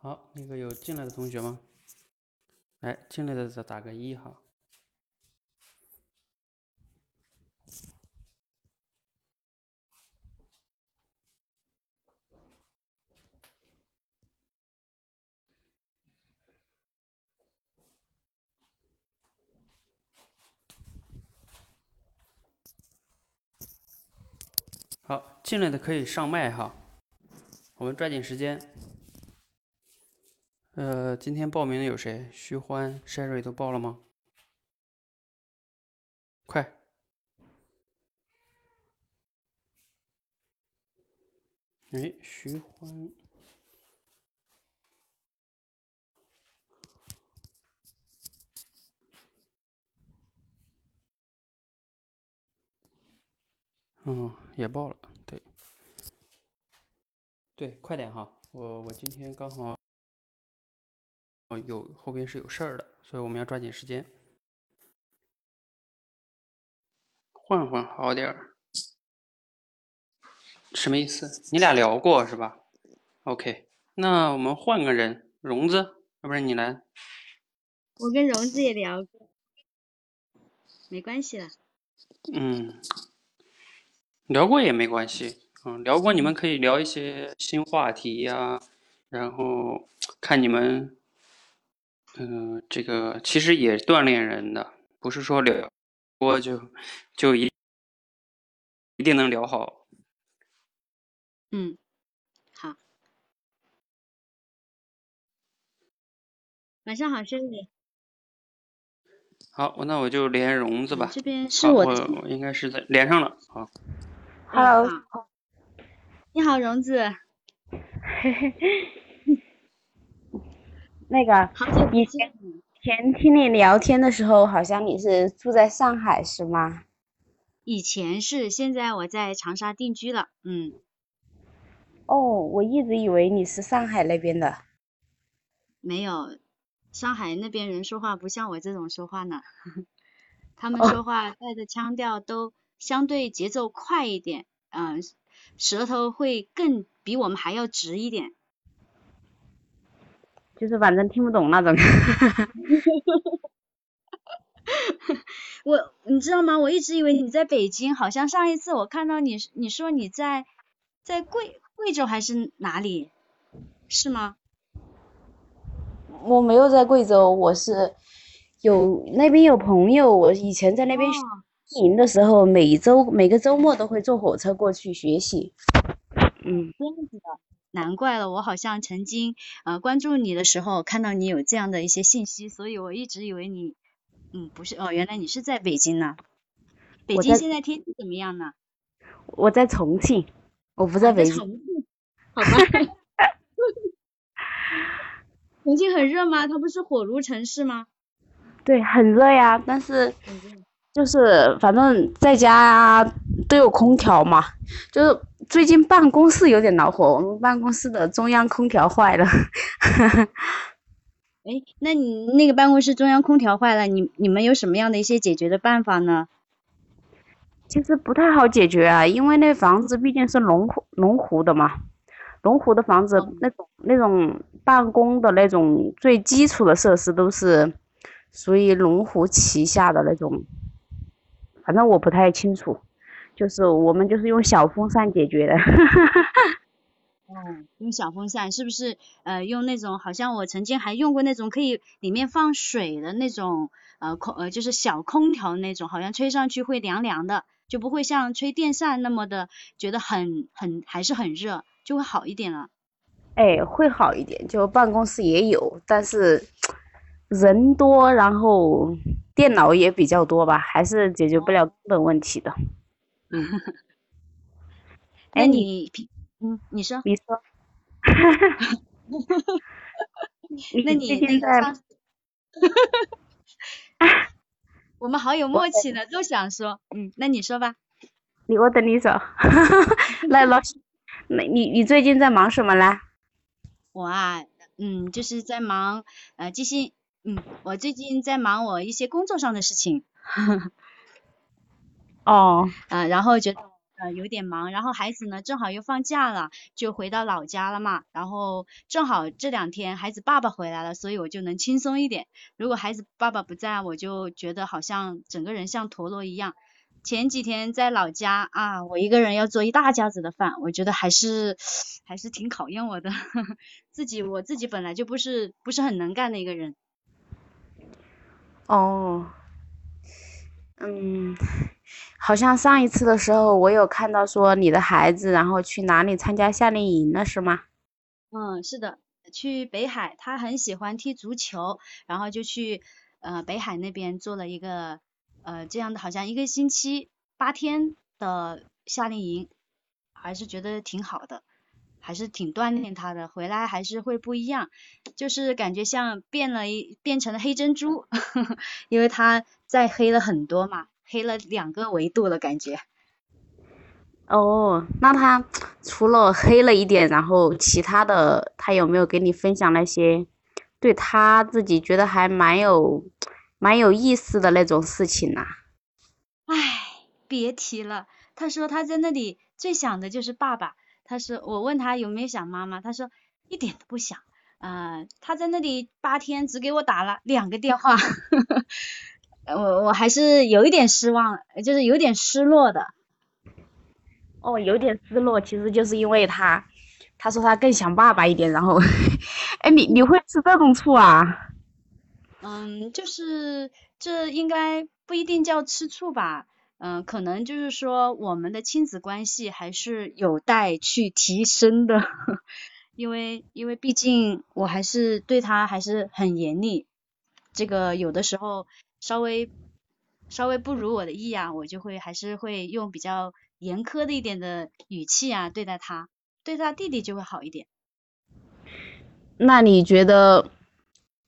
好，那个有进来的同学吗？来，进来的打个一哈。好，进来的可以上麦哈，我们抓紧时间。呃，今天报名的有谁？徐欢、Sherry 都报了吗？快！哎，徐欢，嗯，也报了，对，对，快点哈，我我今天刚好。哦，有后边是有事儿的，所以我们要抓紧时间。换换好点儿，什么意思？你俩聊过是吧？OK，那我们换个人，荣子，要不然你来。我跟荣子也聊过，没关系了。嗯，聊过也没关系。嗯，聊过你们可以聊一些新话题呀，然后看你们。嗯，这个其实也锻炼人的，不是说聊多就就一一定能聊好。嗯，好，晚上好，兄弟。好，那我就连荣子吧。这边是我，我应该是在连上了。好，Hello，你好，荣子。那个以前前听你聊天的时候，好像你是住在上海是吗？以前是，现在我在长沙定居了。嗯。哦，我一直以为你是上海那边的。没有，上海那边人说话不像我这种说话呢，他们说话带着腔调都相对节奏快一点，嗯，舌头会更比我们还要直一点。就是反正听不懂那种，我你知道吗？我一直以为你在北京，好像上一次我看到你，你说你在在贵贵州还是哪里，是吗？我没有在贵州，我是有那边有朋友，我以前在那边营的时候，每周每个周末都会坐火车过去学习。嗯，这样子的。难怪了，我好像曾经呃关注你的时候看到你有这样的一些信息，所以我一直以为你嗯不是哦，原来你是在北京呢。北京现在天气怎么样呢？我在重庆，我不在北京。重庆，好吧。重庆很热吗？它不是火炉城市吗？对，很热呀，但是就是反正在家都有空调嘛，就是。最近办公室有点恼火，我们办公室的中央空调坏了。哎，那你那个办公室中央空调坏了，你你们有什么样的一些解决的办法呢？其实不太好解决啊，因为那房子毕竟是龙湖龙湖的嘛，龙湖的房子那种那种办公的那种最基础的设施都是属于龙湖旗下的那种，反正我不太清楚。就是我们就是用小风扇解决的，嗯，用小风扇是不是？呃，用那种好像我曾经还用过那种可以里面放水的那种，呃空呃就是小空调那种，好像吹上去会凉凉的，就不会像吹电扇那么的觉得很很还是很热，就会好一点了。哎，会好一点，就办公室也有，但是人多，然后电脑也比较多吧，还是解决不了根本问题的。嗯，哎，你，嗯，你说，你说，那你那个，我们好有默契呢，都想说，嗯，那你说吧，你我等你说，来老师，那你你最近在忙什么呢？我啊，嗯，就是在忙呃这些，嗯，我最近在忙我一些工作上的事情。哦，啊，然后觉得呃有点忙，然后孩子呢正好又放假了，就回到老家了嘛，然后正好这两天孩子爸爸回来了，所以我就能轻松一点。如果孩子爸爸不在，我就觉得好像整个人像陀螺一样。前几天在老家啊，我一个人要做一大家子的饭，我觉得还是还是挺考验我的。自己我自己本来就不是不是很能干的一个人。哦，嗯，好像上一次的时候我有看到说你的孩子然后去哪里参加夏令营了是吗？嗯，是的，去北海，他很喜欢踢足球，然后就去呃北海那边做了一个。呃，这样的好像一个星期八天的夏令营，还是觉得挺好的，还是挺锻炼他的。回来还是会不一样，就是感觉像变了一变成了黑珍珠，呵 呵因为他再黑了很多嘛，黑了两个维度的感觉。哦，那他除了黑了一点，然后其他的他有没有给你分享那些对他自己觉得还蛮有？蛮有意思的那种事情呐，唉，别提了。他说他在那里最想的就是爸爸。他说我问他有没有想妈妈，他说一点都不想。嗯，他在那里八天只给我打了两个电话，我我还是有一点失望，就是有点失落的。哦，有点失落，其实就是因为他，他说他更想爸爸一点。然后，哎，你你会吃这种醋啊？嗯，就是这应该不一定叫吃醋吧，嗯，可能就是说我们的亲子关系还是有待去提升的，因为因为毕竟我还是对他还是很严厉，这个有的时候稍微稍微不如我的意啊，我就会还是会用比较严苛的一点的语气啊对待他，对他弟弟就会好一点。那你觉得？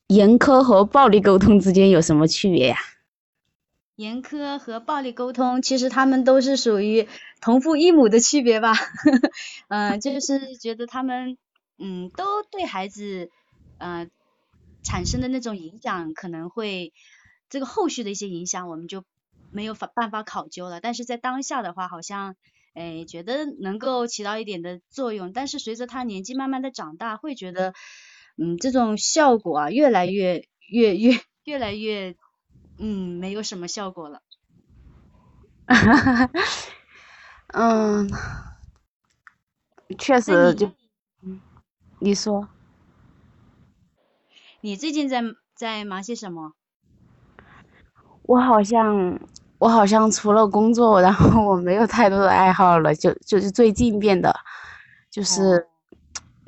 严苛和暴力沟通之间有什么区别呀？严苛和暴力沟通，其实他们都是属于同父异母的区别吧。嗯，就是觉得他们，嗯，都对孩子，呃，产生的那种影响，可能会这个后续的一些影响，我们就没有法办法考究了。但是在当下的话，好像，哎，觉得能够起到一点的作用。但是随着他年纪慢慢的长大，会觉得。嗯，这种效果啊，越来越越越越来越，嗯，没有什么效果了。嗯，确实就，你说，你最近在在忙些什么？我好像我好像除了工作，然后我没有太多的爱好了，就就是最近变得，就是。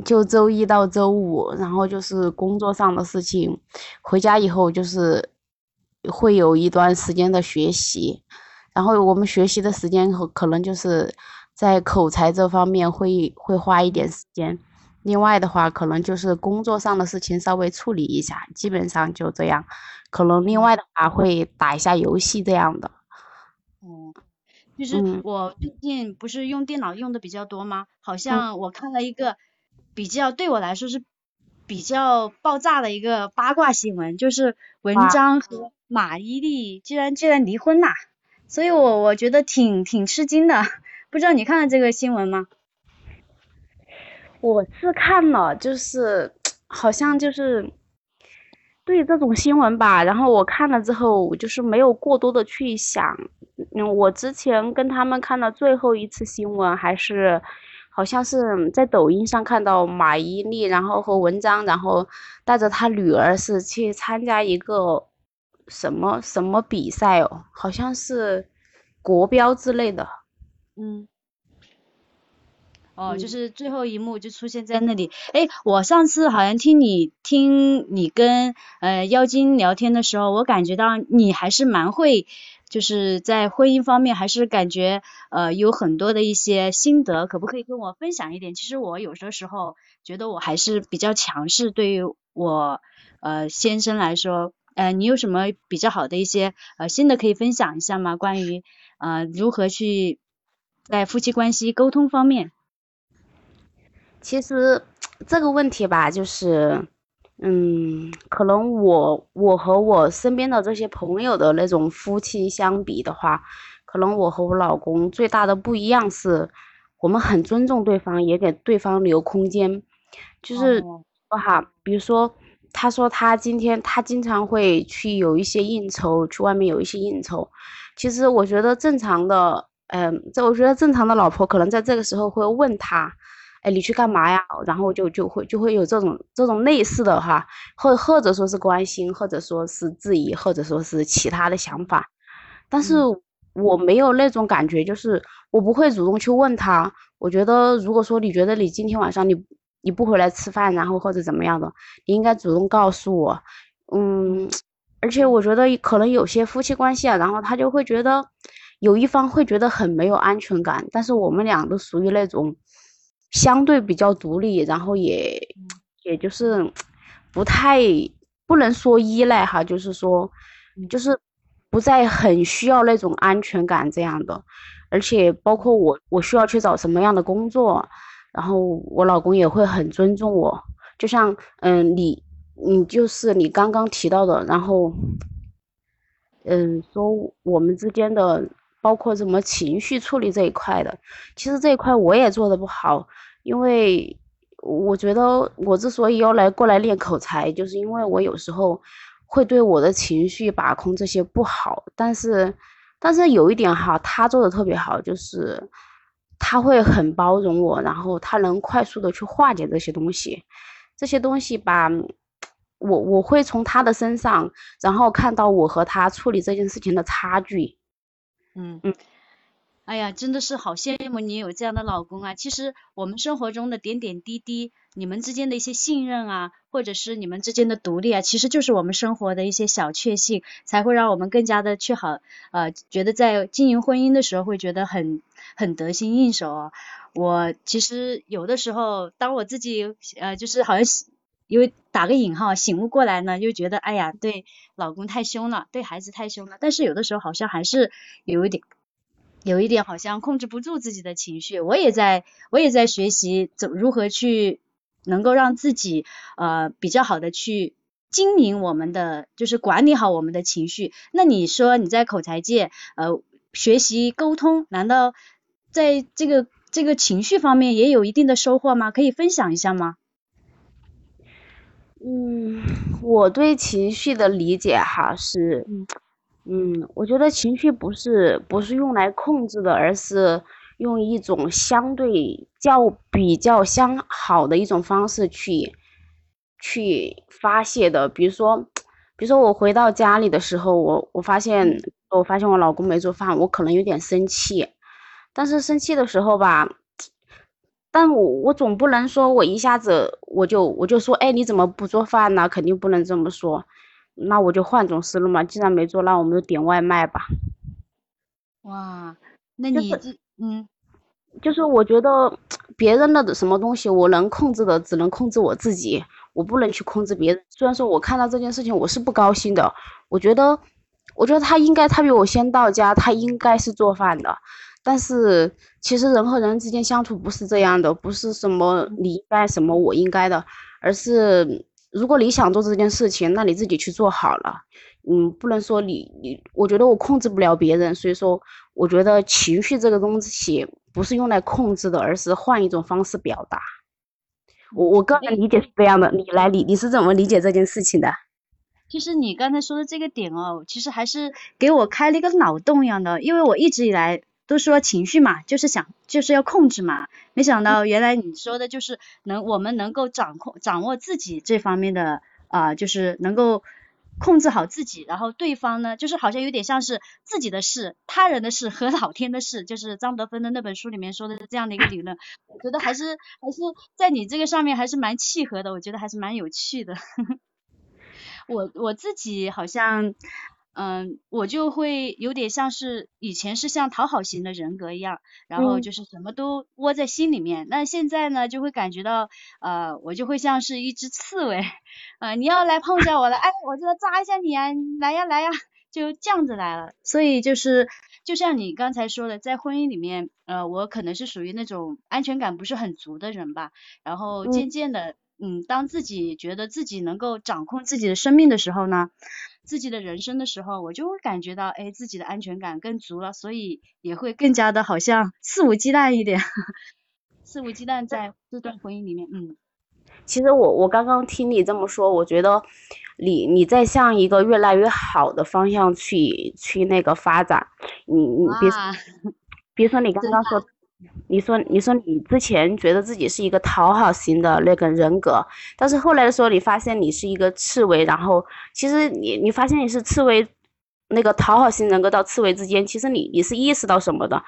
就周一到周五，然后就是工作上的事情，回家以后就是会有一段时间的学习，然后我们学习的时间可可能就是在口才这方面会会花一点时间，另外的话可能就是工作上的事情稍微处理一下，基本上就这样，可能另外的话会打一下游戏这样的。嗯，就是我最近不是用电脑用的比较多吗？好像我看了一个。比较对我来说是比较爆炸的一个八卦新闻，就是文章和马伊琍居然居然离婚啦，所以我我觉得挺挺吃惊的，不知道你看了这个新闻吗？我是看了，就是好像就是对这种新闻吧，然后我看了之后，我就是没有过多的去想，嗯，我之前跟他们看的最后一次新闻还是。好像是在抖音上看到马伊琍，然后和文章，然后带着他女儿是去参加一个什么什么比赛哦，好像是国标之类的。嗯。哦，就是最后一幕就出现在那里。哎，我上次好像听你听你跟呃妖精聊天的时候，我感觉到你还是蛮会。就是在婚姻方面，还是感觉呃有很多的一些心得，可不可以跟我分享一点？其实我有的时候觉得我还是比较强势，对于我呃先生来说，呃你有什么比较好的一些呃新的可以分享一下吗？关于呃如何去在夫妻关系沟通方面？其实这个问题吧，就是。嗯，可能我我和我身边的这些朋友的那种夫妻相比的话，可能我和我老公最大的不一样是，我们很尊重对方，也给对方留空间。就是说哈，比如说，他说他今天他经常会去有一些应酬，去外面有一些应酬。其实我觉得正常的，嗯，这我觉得正常的老婆可能在这个时候会问他。哎，你去干嘛呀？然后就就会就会有这种这种类似的哈，或或者说是关心，或者说是质疑，或者说是其他的想法。但是我没有那种感觉，就是我不会主动去问他。我觉得，如果说你觉得你今天晚上你你不回来吃饭，然后或者怎么样的，你应该主动告诉我。嗯，而且我觉得可能有些夫妻关系啊，然后他就会觉得有一方会觉得很没有安全感。但是我们俩都属于那种。相对比较独立，然后也也就是不太不能说依赖哈，就是说就是不再很需要那种安全感这样的，而且包括我我需要去找什么样的工作，然后我老公也会很尊重我，就像嗯你你就是你刚刚提到的，然后嗯说我们之间的。包括什么情绪处理这一块的，其实这一块我也做的不好，因为我觉得我之所以要来过来练口才，就是因为我有时候会对我的情绪把控这些不好。但是，但是有一点哈，他做的特别好，就是他会很包容我，然后他能快速的去化解这些东西，这些东西吧，我我会从他的身上，然后看到我和他处理这件事情的差距。嗯嗯，哎呀，真的是好羡慕你有这样的老公啊！其实我们生活中的点点滴滴，你们之间的一些信任啊，或者是你们之间的独立啊，其实就是我们生活的一些小确幸，才会让我们更加的去好呃，觉得在经营婚姻的时候会觉得很很得心应手啊。我其实有的时候，当我自己呃，就是好像因为打个引号醒悟过来呢，就觉得哎呀，对老公太凶了，对孩子太凶了。但是有的时候好像还是有一点，有一点好像控制不住自己的情绪。我也在，我也在学习怎如何去能够让自己呃比较好的去经营我们的，就是管理好我们的情绪。那你说你在口才界呃学习沟通，难道在这个这个情绪方面也有一定的收获吗？可以分享一下吗？嗯，我对情绪的理解哈是，嗯，我觉得情绪不是不是用来控制的，而是用一种相对较比较相好的一种方式去去发泄的。比如说，比如说我回到家里的时候，我我发现我发现我老公没做饭，我可能有点生气，但是生气的时候吧。但我我总不能说我一下子我就我就说，哎，你怎么不做饭呢？肯定不能这么说，那我就换种思路嘛。既然没做，那我们就点外卖吧。哇，那你这嗯，就是我觉得别人的什么东西我能控制的，只能控制我自己，我不能去控制别人。虽然说我看到这件事情我是不高兴的，我觉得我觉得他应该他比我先到家，他应该是做饭的。但是其实人和人之间相处不是这样的，不是什么你应该什么我应该的，而是如果你想做这件事情，那你自己去做好了。嗯，不能说你你，我觉得我控制不了别人，所以说我觉得情绪这个东西不是用来控制的，而是换一种方式表达。我我个人理解是这样的，你来你你是怎么理解这件事情的？其实你刚才说的这个点哦，其实还是给我开了一个脑洞一样的，因为我一直以来。都说情绪嘛，就是想就是要控制嘛，没想到原来你说的就是能我们能够掌控掌握自己这方面的啊，就是能够控制好自己，然后对方呢，就是好像有点像是自己的事、他人的事和老天的事，就是张德芬的那本书里面说的这样的一个理论，我觉得还是还是在你这个上面还是蛮契合的，我觉得还是蛮有趣的。我我自己好像。嗯，我就会有点像是以前是像讨好型的人格一样，然后就是什么都窝在心里面。那现在呢，就会感觉到，呃，我就会像是一只刺猬，呃，你要来碰一下我了，哎，我就要扎一下你啊，来呀来呀，就这样子来了。所以就是，就像你刚才说的，在婚姻里面，呃，我可能是属于那种安全感不是很足的人吧，然后渐渐的。嗯，当自己觉得自己能够掌控自己的生命的时候呢，自己的人生的时候，我就会感觉到，哎，自己的安全感更足了，所以也会更加的好像 肆无忌惮一点，肆无忌惮在这段婚姻里面，嗯。其实我我刚刚听你这么说，我觉得你你在向一个越来越好的方向去去那个发展。你你别说，别说你刚刚说，你说你说你之前觉得自己是一个讨好型的那个人格，但是后来的时候你发现你是一个刺猬，然后其实你你发现你是刺猬，那个讨好型人格到刺猬之间，其实你你是意识到什么的？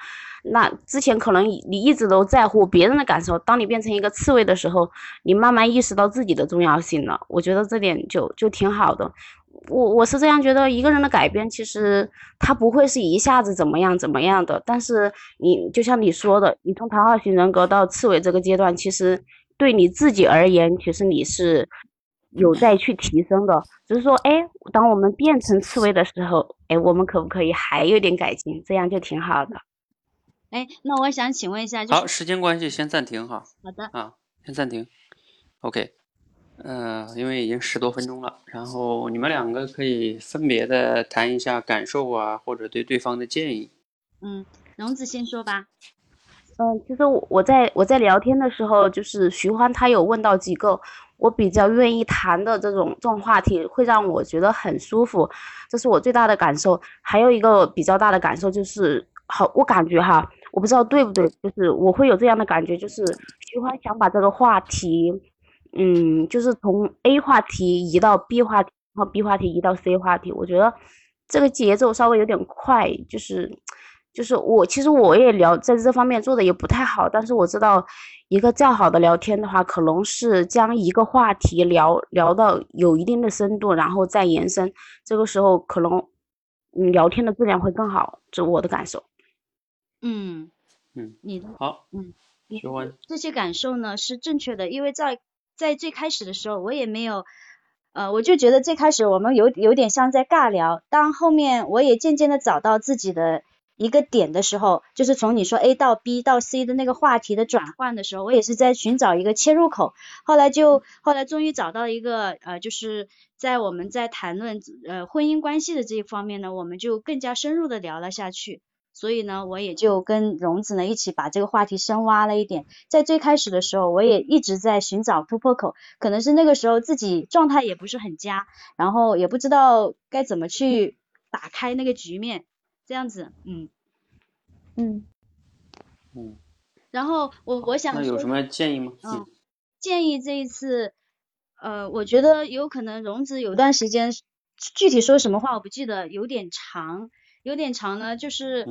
那之前可能你一直都在乎别人的感受，当你变成一个刺猬的时候，你慢慢意识到自己的重要性了。我觉得这点就就挺好的。我我是这样觉得，一个人的改变其实他不会是一下子怎么样怎么样的。但是你就像你说的，你从讨好型人格到刺猬这个阶段，其实对你自己而言，其实你是有在去提升的。只是说，哎，当我们变成刺猬的时候，哎，我们可不可以还有点改进？这样就挺好的。哎，那我想请问一下，就是好，时间关系先暂停哈。好的。啊，先暂停。OK，呃，因为已经十多分钟了，然后你们两个可以分别的谈一下感受啊，或者对对方的建议。嗯，荣子先说吧。嗯，其实我我在我在聊天的时候，就是徐欢他有问到几个我比较愿意谈的这种这种话题，会让我觉得很舒服，这是我最大的感受。还有一个比较大的感受就是，好，我感觉哈。我不知道对不对，就是我会有这样的感觉，就是徐欢想把这个话题，嗯，就是从 A 话题移到 B 话题，然后 B 话题移到 C 话题。我觉得这个节奏稍微有点快，就是就是我其实我也聊在这方面做的也不太好，但是我知道一个较好的聊天的话，可能是将一个话题聊聊到有一定的深度，然后再延伸，这个时候可能嗯聊天的质量会更好，这我的感受。嗯嗯，你的好，嗯，喜欢这些感受呢是正确的，因为在在最开始的时候我也没有，呃，我就觉得最开始我们有有点像在尬聊，当后面我也渐渐的找到自己的一个点的时候，就是从你说 A 到 B 到 C 的那个话题的转换的时候，我也是在寻找一个切入口，后来就后来终于找到一个呃，就是在我们在谈论呃婚姻关系的这一方面呢，我们就更加深入的聊了下去。所以呢，我也就跟荣子呢一起把这个话题深挖了一点。在最开始的时候，我也一直在寻找突破口，可能是那个时候自己状态也不是很佳，然后也不知道该怎么去打开那个局面，这样子，嗯，嗯，嗯。然后我我想那有什么建议吗？嗯，建议这一次，呃，我觉得有可能荣子有段时间具体说什么话我不记得，有点长。有点长呢，就是，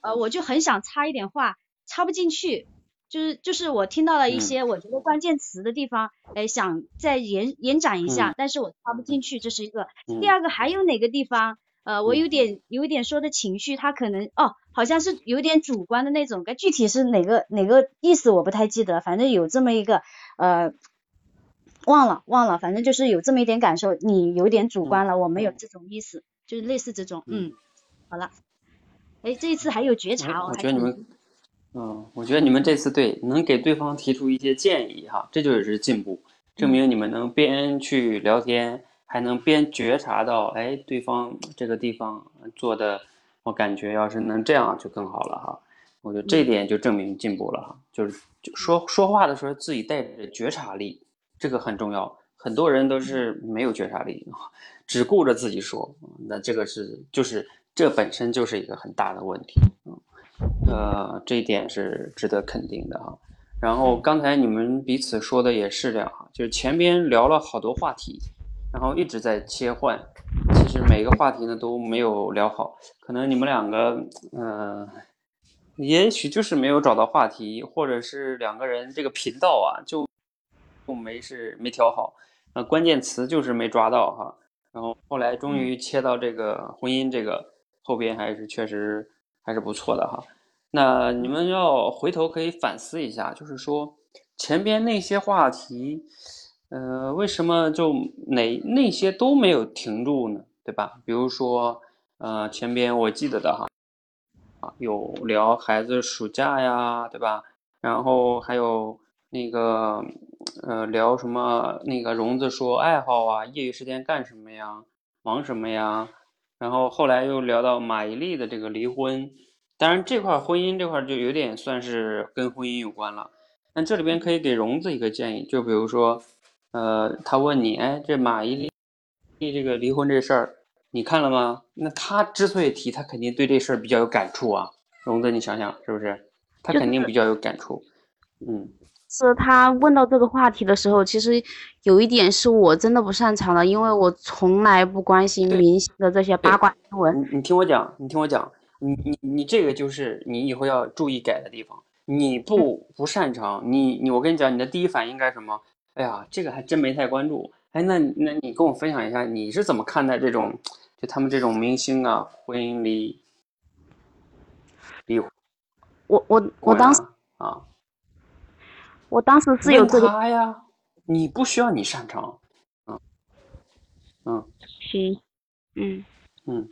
呃，我就很想插一点话，插不进去，就是就是我听到了一些我觉得关键词的地方，哎，想再延延展一下，但是我插不进去，这是一个。第二个还有哪个地方，呃，我有点有一点说的情绪，他可能哦，好像是有点主观的那种，该具体是哪个哪个意思我不太记得，反正有这么一个，呃，忘了忘了，反正就是有这么一点感受，你有点主观了，我没有这种意思，就是类似这种，嗯。好了，哎，这一次还有觉察，我觉得你们，嗯，我觉得你们这次对能给对方提出一些建议哈，这就是进步，证明你们能边去聊天，还能边觉察到，哎，对方这个地方做的，我感觉要是能这样就更好了哈。我觉得这点就证明进步了哈，就是说说话的时候自己带着觉察力，这个很重要。很多人都是没有觉察力，只顾着自己说，那这个是就是。这本身就是一个很大的问题，嗯，呃，这一点是值得肯定的哈。然后刚才你们彼此说的也是这样哈，就是前边聊了好多话题，然后一直在切换，其实每个话题呢都没有聊好，可能你们两个，嗯，也许就是没有找到话题，或者是两个人这个频道啊就就没是没调好，呃，关键词就是没抓到哈。然后后来终于切到这个婚姻这个。后边还是确实还是不错的哈，那你们要回头可以反思一下，就是说前边那些话题，呃，为什么就哪那些都没有停住呢？对吧？比如说，呃，前边我记得的哈，啊，有聊孩子暑假呀，对吧？然后还有那个呃聊什么那个荣子说爱好啊，业余时间干什么呀，忙什么呀，然后后来又聊到马伊琍的这个离婚，当然这块婚姻这块就有点算是跟婚姻有关了。那这里边可以给荣子一个建议，就比如说，呃，他问你，哎，这马伊琍这个离婚这事儿，你看了吗？那他之所以提，他肯定对这事儿比较有感触啊。荣子，你想想是不是？他肯定比较有感触。嗯，是他问到这个话题的时候，其实有一点是我真的不擅长的，因为我从来不关心明星的这些八卦新闻。你你听我讲，你听我讲，你你你这个就是你以后要注意改的地方。你不不擅长，你你我跟你讲，你的第一反应该什么？哎呀，这个还真没太关注。哎，那那你跟我分享一下，你是怎么看待这种就他们这种明星啊，婚姻离离我我我当时啊，我当时是有这个他呀，你不需要你擅长，嗯嗯行，嗯嗯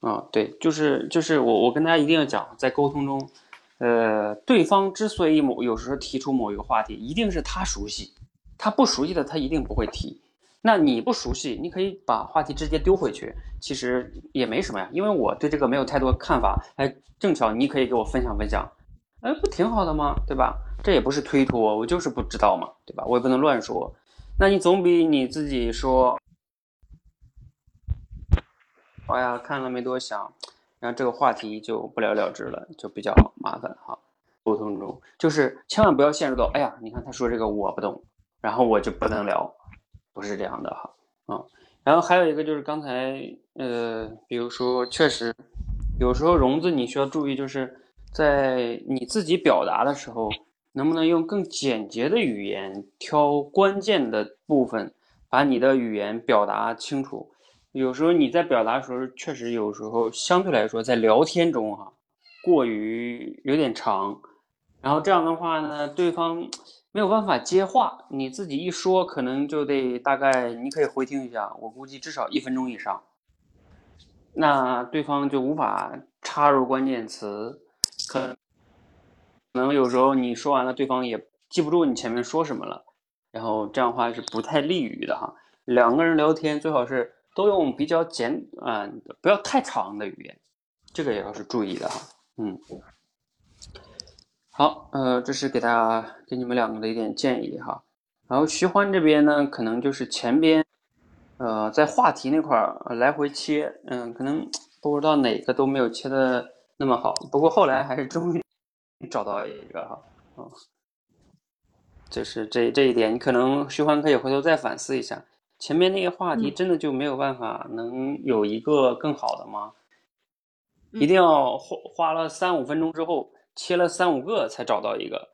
啊，对，就是就是我我跟大家一定要讲，在沟通中。呃，对方之所以某有时候提出某一个话题，一定是他熟悉，他不熟悉的他一定不会提。那你不熟悉，你可以把话题直接丢回去，其实也没什么呀，因为我对这个没有太多看法。哎，正巧你可以给我分享分享，哎，不挺好的吗？对吧？这也不是推脱，我就是不知道嘛，对吧？我也不能乱说。那你总比你自己说，哎呀，看了没多想。然后这个话题就不了了之了，就比较麻烦哈。沟通中就是千万不要陷入到，哎呀，你看他说这个我不懂，然后我就不能聊，不是这样的哈。啊，然后还有一个就是刚才呃，比如说确实有时候融资你需要注意，就是在你自己表达的时候，能不能用更简洁的语言，挑关键的部分，把你的语言表达清楚。有时候你在表达的时候，确实有时候相对来说在聊天中哈，过于有点长，然后这样的话呢，对方没有办法接话，你自己一说可能就得大概你可以回听一下，我估计至少一分钟以上，那对方就无法插入关键词，可能有时候你说完了，对方也记不住你前面说什么了，然后这样的话是不太利于的哈。两个人聊天最好是。都用比较简啊，不要太长的语言，这个也要是注意的哈。嗯，好，呃，这是给大家给你们两个的一点建议哈。然后徐欢这边呢，可能就是前边，呃，在话题那块儿来回切，嗯，可能不知道哪个都没有切的那么好。不过后来还是终于 找到一个哈，嗯，就是这这一点，你可能徐欢可以回头再反思一下。前面那个话题真的就没有办法能有一个更好的吗？一定要花花了三五分钟之后切了三五个才找到一个，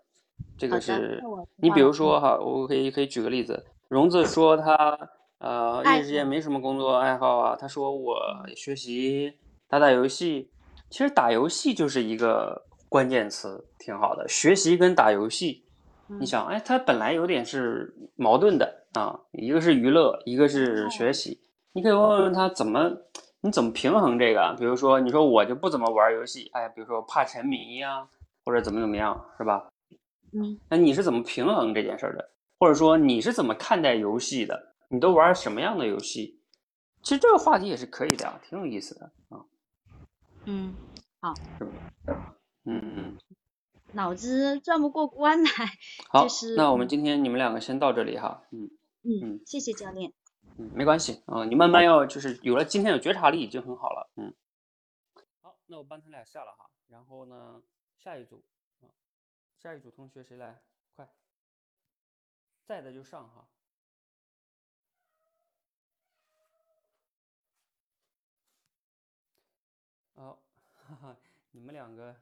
这个是你比如说哈，我可以可以举个例子，荣子说他呃业余时间没什么工作爱好啊，他说我学习打打游戏，其实打游戏就是一个关键词，挺好的，学习跟打游戏。你想，哎，它本来有点是矛盾的啊，一个是娱乐，一个是学习。你可以问问他怎么，你怎么平衡这个？比如说，你说我就不怎么玩游戏，哎，比如说怕沉迷呀，或者怎么怎么样，是吧？嗯，那你是怎么平衡这件事的？或者说你是怎么看待游戏的？你都玩什么样的游戏？其实这个话题也是可以的，挺有意思的啊。嗯，好，是吧？嗯嗯。脑子转不过关来，好，就是那我们今天你们两个先到这里哈，嗯嗯，谢谢教练，嗯，没关系啊，你慢慢要就是有了今天有觉察力已经很好了，嗯，好，那我帮他俩下了哈，然后呢，下一组啊，下一组同学谁来？快，在的就上哈，好，哈哈，你们两个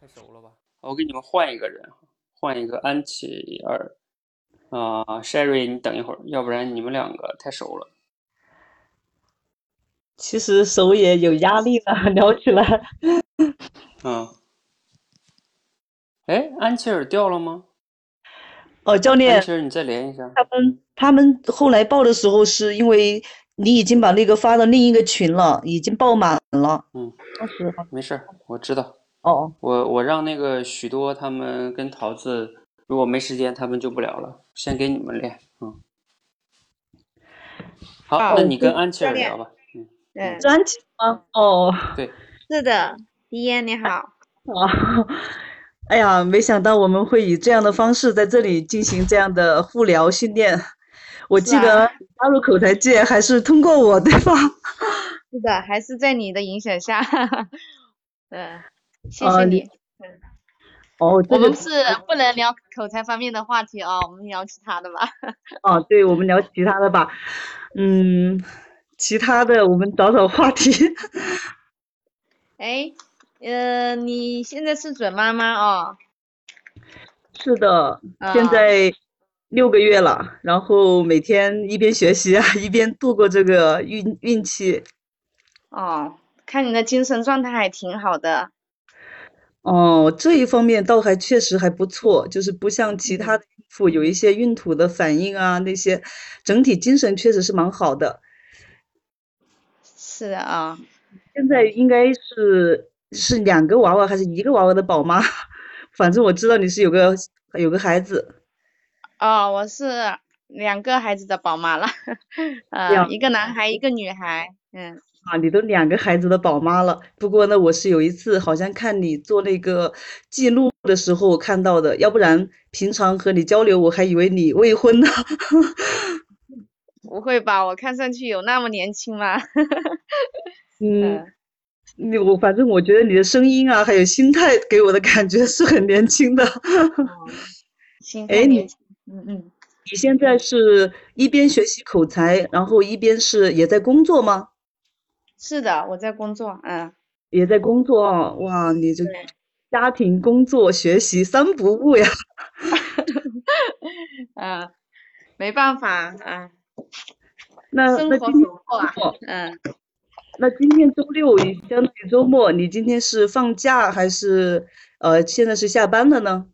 太熟了吧？我给你们换一个人，换一个安琪儿，啊，Sherry，你等一会儿，要不然你们两个太熟了。其实手也有压力了，聊起来。嗯。哎，安琪儿掉了吗？哦，教练。安琪儿，你再连一下。他们他们后来报的时候，是因为你已经把那个发到另一个群了，已经爆满了。嗯。当时。没事儿，我知道。哦，我我让那个许多他们跟桃子如果没时间，他们就不聊了，先给你们练。嗯，好，好那你跟安琪儿聊吧。嗯，对，专辑吗？哦，对，是的，迪燕你好。啊，哎呀，没想到我们会以这样的方式在这里进行这样的互聊训练。我记得加入口才界还是通过我，对吧？是的，还是在你的影响下。嗯，谢谢你。哦，我们是不能聊口才方面的话题哦，我们聊其他的吧。哦，对，我们聊其他的吧。嗯，其他的我们找找话题。哎，呃，你现在是准妈妈哦？是的，现啊在六个月了，然后每天一边学习啊，一边度过这个孕孕期。哦，看你的精神状态还挺好的。哦，这一方面倒还确实还不错，就是不像其他的孕妇有一些孕吐的反应啊，那些整体精神确实是蛮好的。是的啊，现在应该是是两个娃娃还是一个娃娃的宝妈？反正我知道你是有个有个孩子。哦，我是两个孩子的宝妈了，呃，两一个男孩，一个女孩。嗯，啊，你都两个孩子的宝妈了。不过呢，我是有一次好像看你做那个记录的时候看到的，要不然平常和你交流，我还以为你未婚呢。不会吧？我看上去有那么年轻吗？嗯，嗯，你我反正我觉得你的声音啊，还有心态给我的感觉是很年轻的。哦，心哎你态年轻。嗯嗯，你现在是一边学习口才，然后一边是也在工作吗？是的，我在工作。嗯，也在工作啊，哇，你这家庭、工作、学习三不误呀。嗯，没办法，嗯，那那今天嗯。那今天周六也相当于周末，你今天是放假还是呃现在是下班了呢？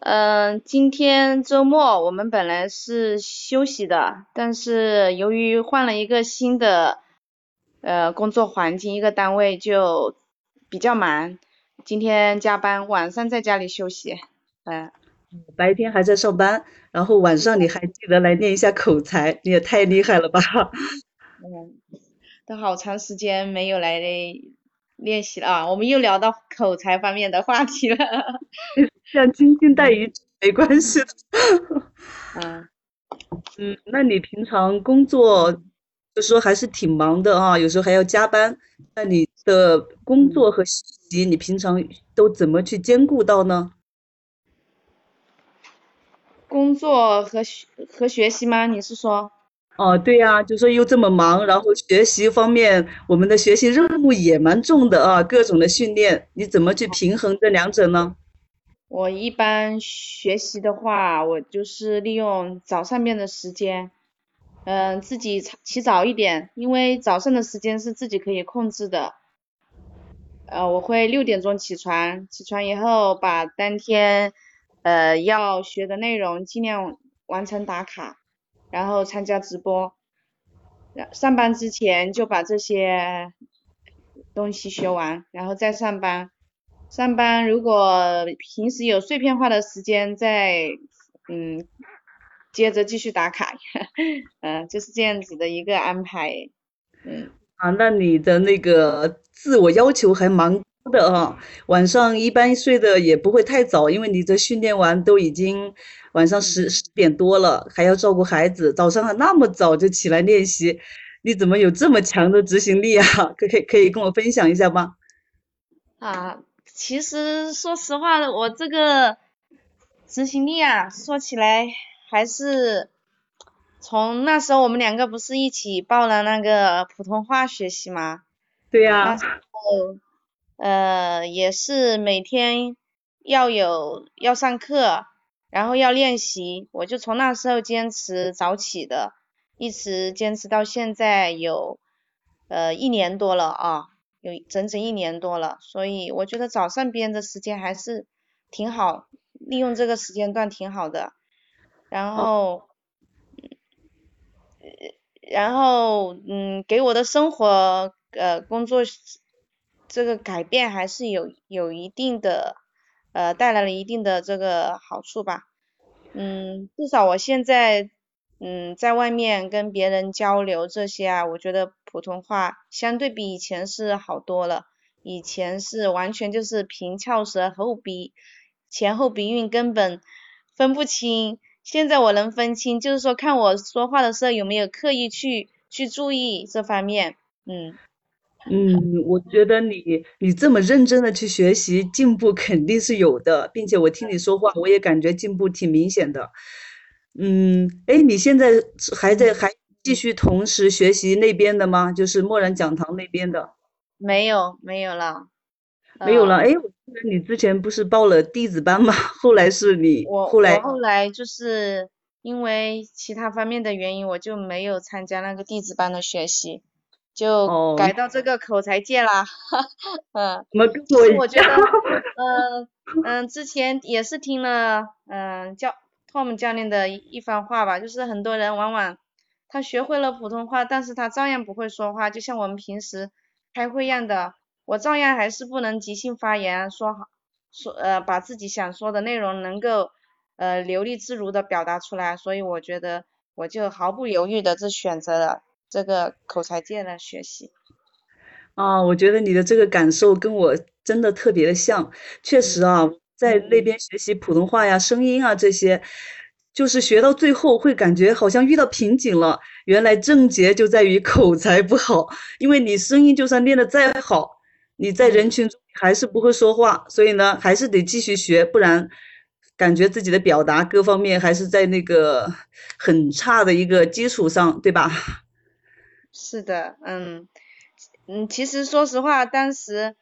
嗯，今天周末我们本来是休息的，但是由于换了一个新的呃工作环境，一个单位就比较忙，今天加班，晚上在家里休息。嗯，白天还在上班，然后晚上你还记得来练一下口才，你也太厉害了吧！嗯，都好长时间没有来练习了啊，我们又聊到口才方面的话题了。像金星带鱼没关系的。嗯，嗯，那你平常工作就说还是挺忙的啊，有时候还要加班。那你的工作和学习，你平常都怎么去兼顾到呢？工作和学和学习吗？你是说？哦，对呀，就说又这么忙，然后学习方面，我们的学习任务也蛮重的啊，各种的训练，你怎么去平衡这两者呢？我一般学习的话，我就是利用早上面的时间，嗯，自己起早一点，因为早上的时间是自己可以控制的。呃，我会六点钟起床，起床以后把当天呃要学的内容尽量完成打卡，然后参加直播。上班之前就把这些东西学完，然后再上班。上班如果平时有碎片化的时间，再嗯接着继续打卡，嗯、就是这样子的一个安排。嗯，啊，那你的那个自我要求还蛮高的啊，晚上一般睡得也不会太早，因为你这训练完都已经晚上十十点多了，还要照顾孩子，早上还那么早就起来练习，你怎么有这么强的执行力啊？可可以可以跟我分享一下吗？啊，其实说实话，我这个执行力啊，说起来还是从那时候我们两个不是一起报了那个普通话学习吗？对呀、那时候呃也是每天要有要上课，然后要练习，我就从那时候坚持早起的，一直坚持到现在有呃一年多了啊，有整整一年多了，所以我觉得早上编的时间还是挺好，利用这个时间段挺好的，然后。然后，嗯，给我的生活，呃，工作这个改变还是有有一定的呃带来了一定的这个好处吧。嗯，至少我现在嗯在外面跟别人交流这些啊，我觉得普通话相对比以前是好多了。以前是完全就是平翘舌后鼻前后鼻韵根本分不清，现在我能分清，就是说看我说话的时候有没有刻意去去注意这方面，嗯。嗯，我觉得你你这么认真的去学习，进步肯定是有的，并且我听你说话，我也感觉进步挺明显的。嗯，哎，你现在还在还继续同时学习那边的吗？就是默然讲堂那边的？没有，没有了，没有了。哎，我记得你之前不是报了弟子班吗？后来是你后来我后来就是因为其他方面的原因，我就没有参加那个弟子班的学习。就改到这个口才界啦，嗯，我觉得，嗯嗯，之前也是听了，嗯，教 Tom 教练的一番话吧，就是很多人往往他学会了普通话，但是他照样不会说话，就像我们平时开会一样的，我照样还是不能即兴发言，说好，说呃把自己想说的内容能够呃流利自如的表达出来，所以我觉得我就毫不犹豫的就选择了。这个口才界的学习啊，我觉得你的这个感受跟我真的特别的像。确实啊，在那边学习普通话呀、声音啊这些，就是学到最后会感觉好像遇到瓶颈了。原来症结就在于口才不好，因为你声音就算练得再好，你在人群中还是不会说话，所以呢，还是得继续学，不然感觉自己的表达各方面还是在那个很差的一个基础上，对吧？是的，嗯，嗯，其实说实话，当时，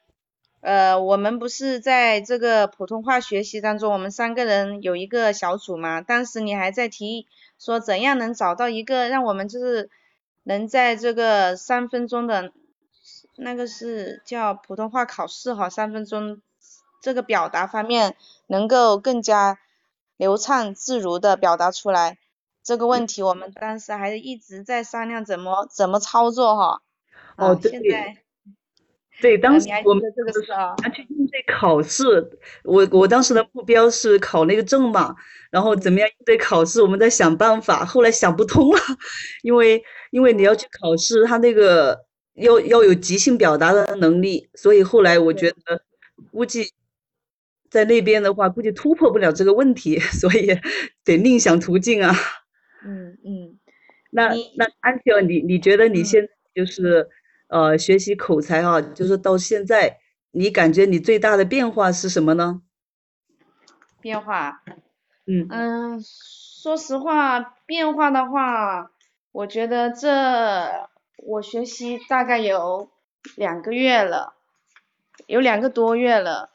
呃，我们不是在这个普通话学习当中，我们三个人有一个小组嘛。当时你还在提说怎样能找到一个让我们就是能在这个三分钟的，那个是叫普通话考试哈，三分钟这个表达方面能够更加流畅自如的表达出来。这个问题我们当时还一直在商量怎么怎么操作哈。哦，现在对，当时我们这个是啊，去应对考试，我我当时的目标是考那个证嘛，然后怎么样应对考试，我们在想办法，后来想不通了，因为因为你要去考试，他那个要要有即兴表达的能力，所以后来我觉得估计在那边的话，估计突破不了这个问题，所以得另想途径啊。那那安琪儿你你觉得你现在就是呃学习口才啊，就是到现在，你感觉你最大的变化是什么呢？变化，嗯嗯，说实话，变化的话，我觉得这我学习大概有两个月了，有两个多月了，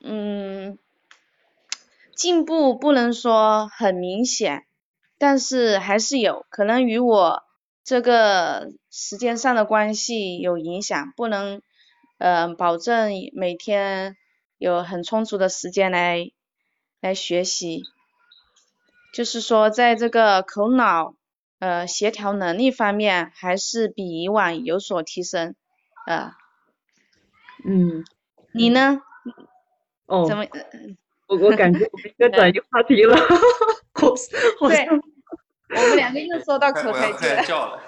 嗯，进步不能说很明显。但是还是有可能与我这个时间上的关系有影响，不能嗯保证每天有很充足的时间来来学习，就是说在这个口脑呃协调能力方面还是比以往有所提升啊。嗯，你呢？哦，怎么？我我感觉我们应该 转移话题了，好，好像。我们两个又说到口才界了。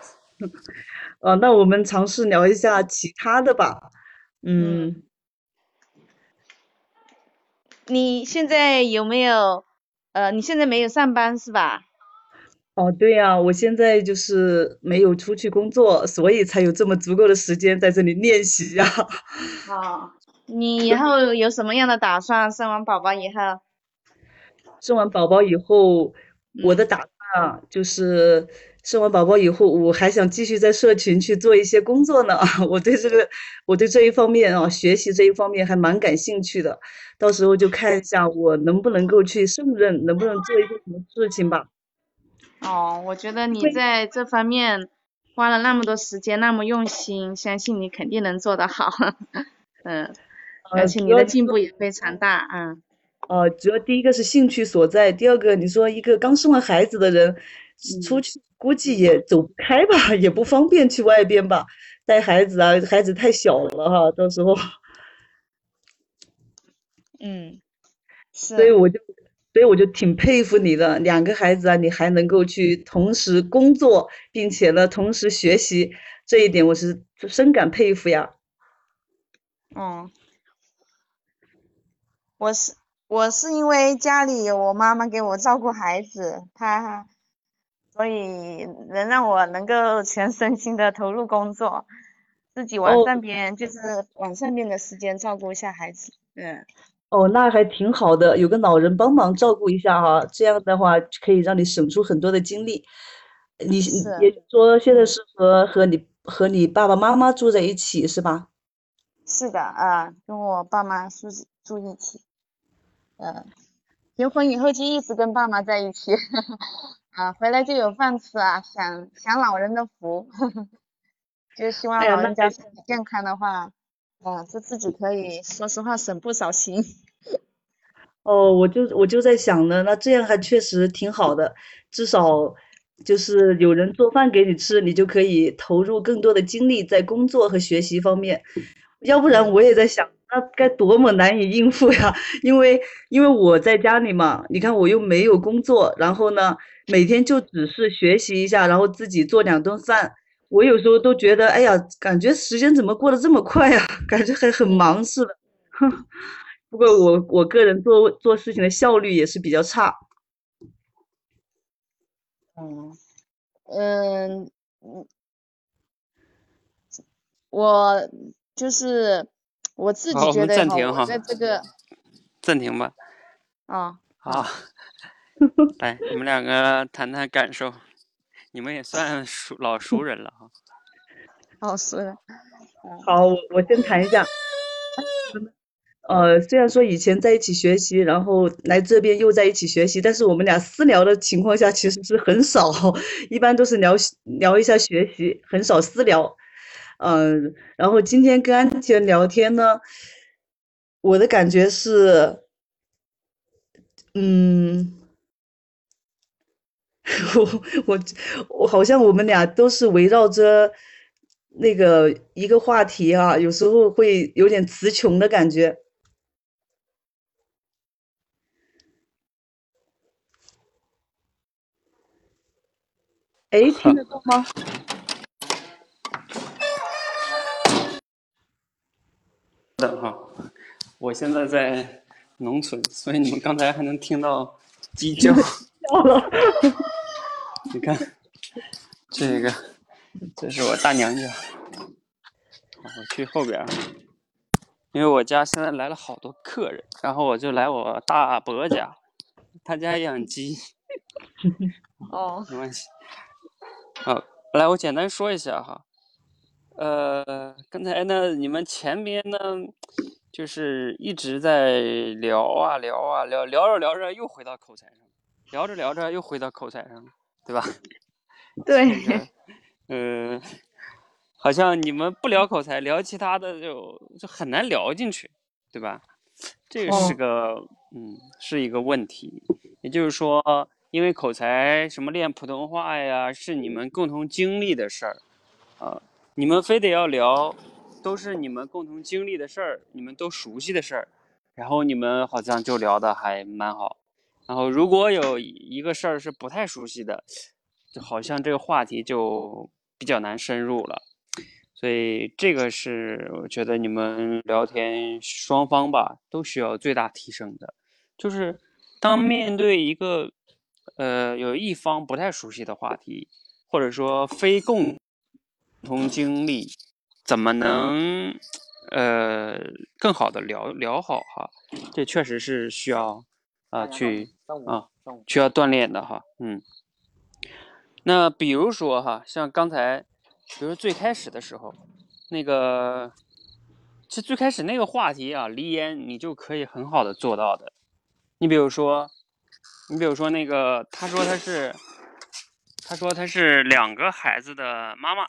哦，那我们尝试聊一下其他的吧。嗯。你现在有没有？呃，你现在没有上班是吧？哦，对呀，我现在就是没有出去工作，所以才有这么足够的时间在这里练习呀。哦，你以后有什么样的打算？生完宝宝以后？生完宝宝以后，我的打算。啊，就是生完宝宝以后，我还想继续在社群去做一些工作呢。我对这个，我对这一方面啊，学习这一方面还蛮感兴趣的。到时候就看一下我能不能够去胜任，能不能做一些什么事情吧。哦，我觉得你在这方面花了那么多时间，那么用心，相信你肯定能做得好。嗯，而且你的进步也非常大，嗯。哦，主要第一个是兴趣所在，第二个你说一个刚生完孩子的人出去估计也走不开吧，也不方便去外边吧，带孩子啊，孩子太小了哈，到时候。嗯，是，所以我就，所以我就挺佩服你的，两个孩子啊，你还能够去同时工作，并且呢，同时学习，这一点我是深感佩服呀。嗯，我是我是因为家里有我妈妈给我照顾孩子，她所以能让我能够全身心的投入工作，自己晚哦上边就是晚上边的时间照顾一下孩子。嗯，哦，那还挺好的，有个老人帮忙照顾一下哈，这样的话可以让你省出很多的精力。你是也就是说现在是和和你和你爸爸妈妈住在一起是吧？是的，啊，跟我爸妈住住一起。嗯，结婚以后就一直跟爸妈在一起，啊，回来就有饭吃啊，享享老人的福，就希望老人家身体健康的话，啊，就自己可以，说实话省不少心。哦，我就我就在想呢，那这样还确实挺好的，至少就是有人做饭给你吃，你就可以投入更多的精力在工作和学习方面。要不然我也在想，那该多么难以应付呀！因为因为我在家里嘛，你看我又没有工作，然后呢，每天就只是学习一下，然后自己做两顿饭。我有时候都觉得，哎呀，感觉时间怎么过得这么快呀？感觉还很忙似的。不过我我个人做做事情的效率也是比较差。嗯嗯嗯，我就是我自己觉得哈，我暂停哈在这个暂停吧。啊，好，来，你们两个谈谈感受。你们也算熟老熟人了哈。老熟人，好，我我先谈一下。呃，虽然说以前在一起学习，然后来这边又在一起学习，但是我们俩私聊的情况下其实是很少，一般都是聊聊一下学习，很少私聊。嗯，然后今天跟安琪聊天呢，我的感觉是，嗯，我我我好像我们俩都是围绕着那个一个话题啊，有时候会有点词穷的感觉。哎，听得 到吗？等哈，我现在在农村，所以你们刚才还能听到鸡叫。你看，这个，这是我大娘家。我去后边儿，因为我家现在来了好多客人，然后我就来我大伯家，他家养鸡，哦，没关系。好，来，我简单说一下哈。呃，刚才呢，你们前边呢，就是一直在聊啊聊啊聊，聊着聊着又回到口才上，聊着聊着又回到口才上了，对吧？对，嗯，呃，好像你们不聊口才，聊其他的就就很难聊进去，对吧？这个是哦个，嗯，是一个问题。也就是说，因为口才什么练普通话呀，是你们共同经历的事儿，啊，你们非得要聊，都是你们共同经历的事儿，你们都熟悉的事儿，然后你们好像就聊的还蛮好。然后如果有一个事儿是不太熟悉的，就好像这个话题就比较难深入了。所以这个是我觉得你们聊天双方吧都需要最大提升的，就是当面对一个呃有一方不太熟悉的话题，或者说非共同经历，怎么能呃更好的聊聊好哈？这确实是需要啊、去啊需要锻炼的哈，嗯。那比如说哈，像刚才，比如说最开始的时候，那个，其实最开始那个话题啊，离烟你就可以很好的做到的。你比如说，你比如说那个，他说他是，他说他是两个孩子的妈妈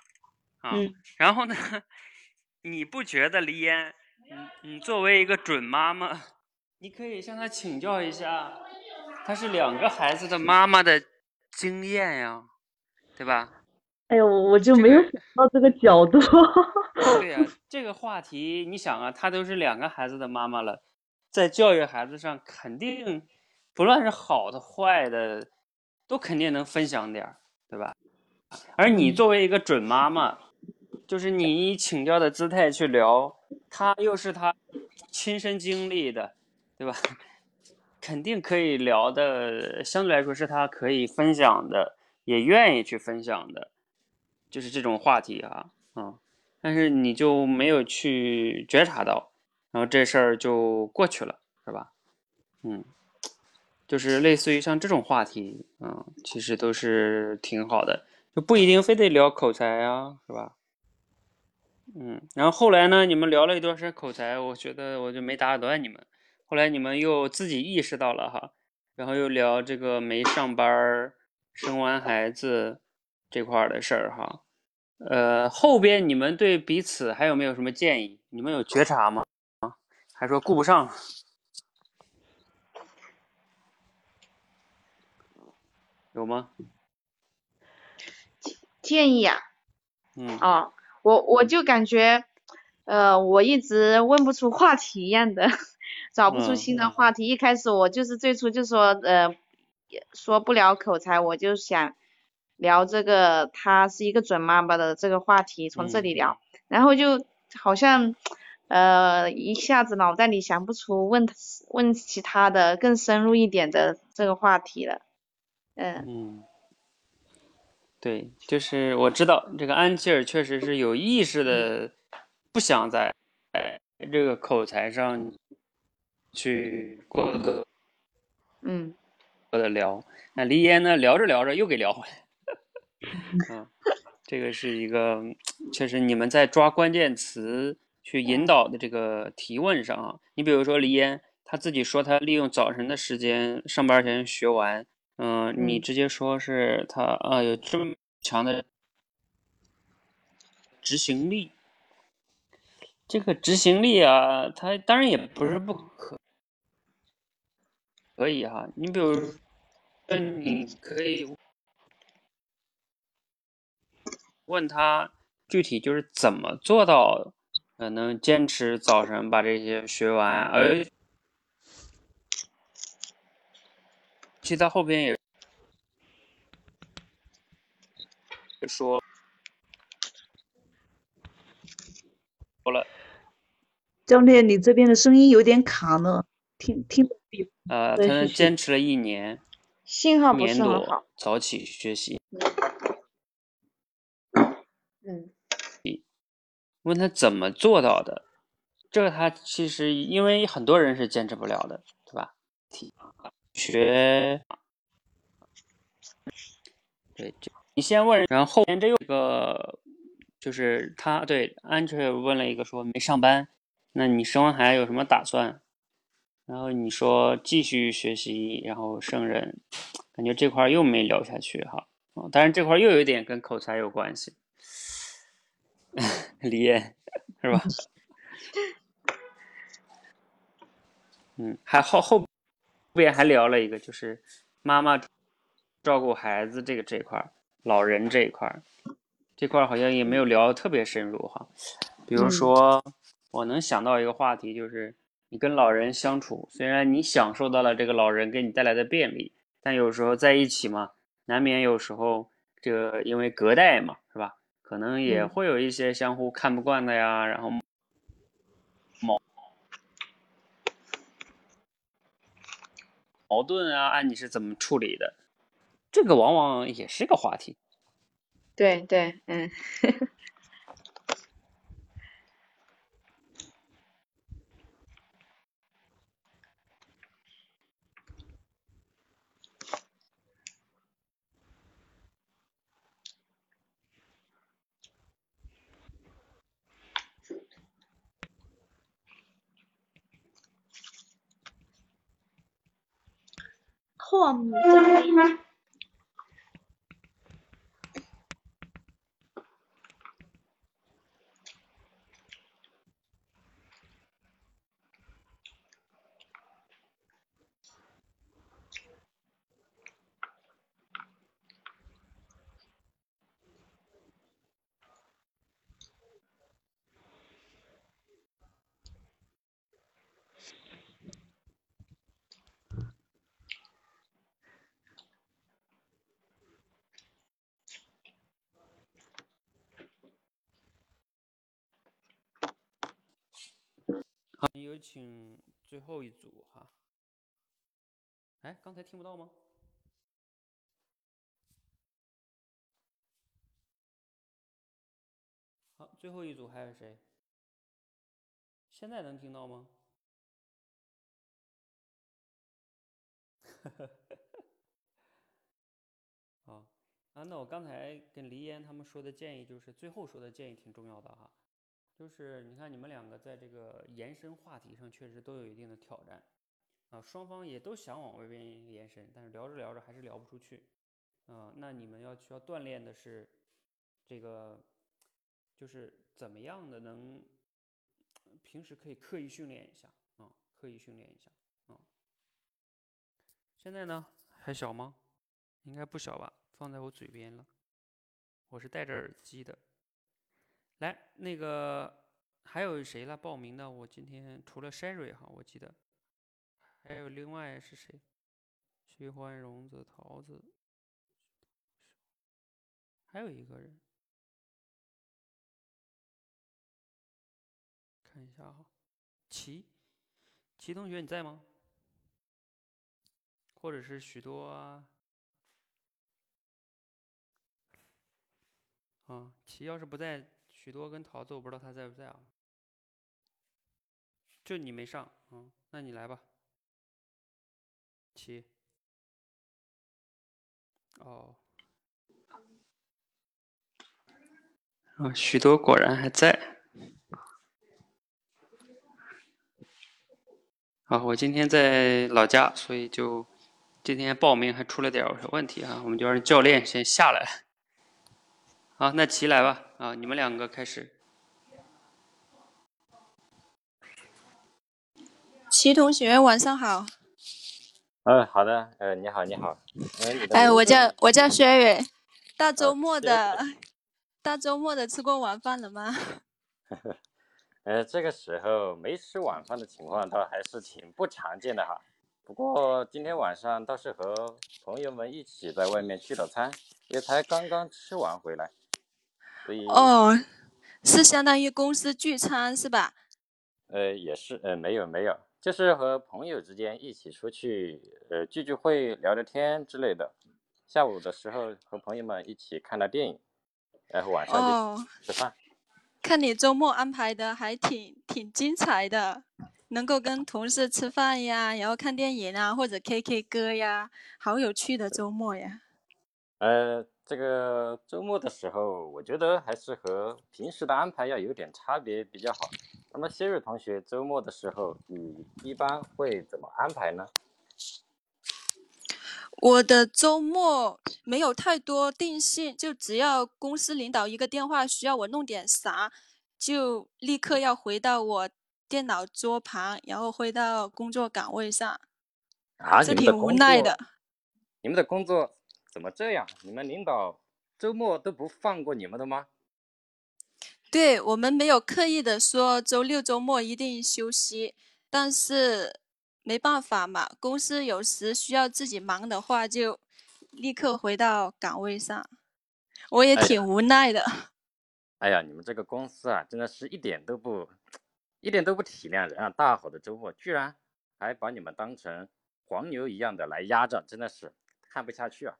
啊，嗯然后呢，你不觉得黎烟，你你作为一个准妈妈，你可以向她请教一下，她是两个孩子的妈妈的经验呀，对吧？哎呦，我就没有想到这个角度。对呀、这个话题你想啊，她都是两个孩子的妈妈了，在教育孩子上，肯定不论是好的坏的，都肯定能分享点儿，对吧？而你作为一个准妈妈，就是你以请教的姿态去聊，他又是他亲身经历的，对吧？肯定可以聊的，相对来说是他可以分享的，也愿意去分享的，就是这种话题啊，嗯。但是你就没有去觉察到，然后这事儿就过去了，是吧？嗯，就是类似于像这种话题，嗯，其实都是挺好的，就不一定非得聊口才啊，是吧？嗯，然后后来呢，你们聊了一段时间口才，我觉得我就没打断你们。后来你们又自己意识到了哈，然后又聊这个没上班、生完孩子这块的事儿哈。呃，后边你们对彼此还有没有什么建议？你们有觉察吗？啊，还说顾不上？有吗？建议啊？嗯。哦，我我就感觉，呃，我一直问不出话题一样的，找不出新的话题。一开始我就是最初就说，呃，说不了口才，我就想。聊这个，她是一个准妈妈的这个话题，从这里聊，然后就好像，呃，一下子脑袋里想不出问问其他的更深入一点的这个话题了，嗯。嗯。对，就是我知道这个安琪尔确实是有意识的，不想在哎这个口才上去过个，嗯，过的聊，那黎烟呢，聊着聊着又给聊回来。嗯，这个是一个，确实你们在抓关键词去引导的这个提问上啊。你比如说黎烟，他自己说他利用早晨的时间上班前学完，嗯，你直接说是他啊有这么强的执行力，这个执行力啊，他当然也不是不可可以哈。你比如说，你可以。问他具体就是怎么做到，呃，能坚持早晨把这些学完，而其实他后边也说好了，教练，你这边的声音有点卡呢，听听不呃，他能坚持了一年，信号不是很好，早起学习。嗯，问他怎么做到的？这个他其实因为很多人是坚持不了的？学，对，就你先问，然后后面这又一个，就是他对安全问了一个说没上班，那你生完孩子有什么打算？然后你说继续学习，然后胜任，感觉这块又没聊下去哈。哦，当然这块又有点跟口才有关系。李艳是吧？嗯，还后后边还聊了一个，就是妈妈照顾孩子这个这块儿，老人这一块儿，这块儿好像也没有聊特别深入哈。比如说，我能想到一个话题，就是你跟老人相处，虽然你享受到了这个老人给你带来的便利，但有时候在一起嘛，难免有时候这个因为隔代嘛，是吧？可能也会有一些相互看不惯的呀，然后矛矛盾啊，按你是怎么处理的？这个往往也是个话题。对对，嗯。错母教练。请最后一组哈。哎，刚才听不到吗？好，最后一组还有谁？现在能听到吗？啊啊，那我刚才跟黎烟他们说的建议，就是最后说的建议挺重要的哈。就是你看你们两个在这个延伸话题上确实都有一定的挑战，啊，双方也都想往外边延伸，但是聊着聊着还是聊不出去，啊，那你们要需要锻炼的是这个，就是怎么样的能平时可以刻意训练一下啊，刻意训练一下啊。现在呢还小吗？应该不小吧，放在我嘴边了，我是戴着耳机的。来，那个还有谁来报名的？我今天除了 Sherry 哈，我记得还有另外是谁？徐欢、荣子、桃子，还有一个人，看一下哈，齐齐同学你在吗？或者是许多啊？啊，齐要是不在。许多跟桃子，我不知道他在不在啊？就你没上，嗯，那你来吧。七。哦。啊，许多果然还在。啊，我今天在老家，所以就今天报名还出了点问题啊，我们就让教练先下来。好，那齐来吧。啊，你们两个开始。齐同学，晚上好。嗯，好的。呃，你好，你好。哎，我叫我叫薛蕊。大周末的，大周末的吃过晚饭了吗？呃，这个时候没吃晚饭的情况倒还是挺不常见的哈。不过今天晚上倒是和朋友们一起在外面聚了餐，也才刚刚吃完回来。哦，是相当于公司聚餐是吧？呃，也是，呃，没有没有，就是和朋友之间一起出去，呃，聚聚会、聊聊天之类的。下午的时候和朋友们一起看了电影，然后晚上就吃饭。看你周末安排的还挺挺精彩的，能够跟同事吃饭呀，然后看电影啊，或者 K K 歌呀，好有趣的周末呀。呃。这个周末的时候，我觉得还是和平时的安排要有点差别比较好。那么，希瑞同学，周末的时候你一般会怎么安排呢？我的周末没有太多定性，就只要公司领导一个电话需要我弄点啥，就立刻要回到我电脑桌旁，然后回到工作岗位上。啊，这挺无奈的。你们的工作。怎么这样？你们领导周末都不放过你们的吗？对我们没有刻意的说周六周末一定休息，但是没办法嘛，公司有时需要自己忙的话，就立刻回到岗位上。我也挺无奈的。哎呀，你们这个公司啊，真的是一点都不，一点都不体谅人啊！大好的周末，居然还把你们当成黄牛一样的来压着，真的是看不下去啊！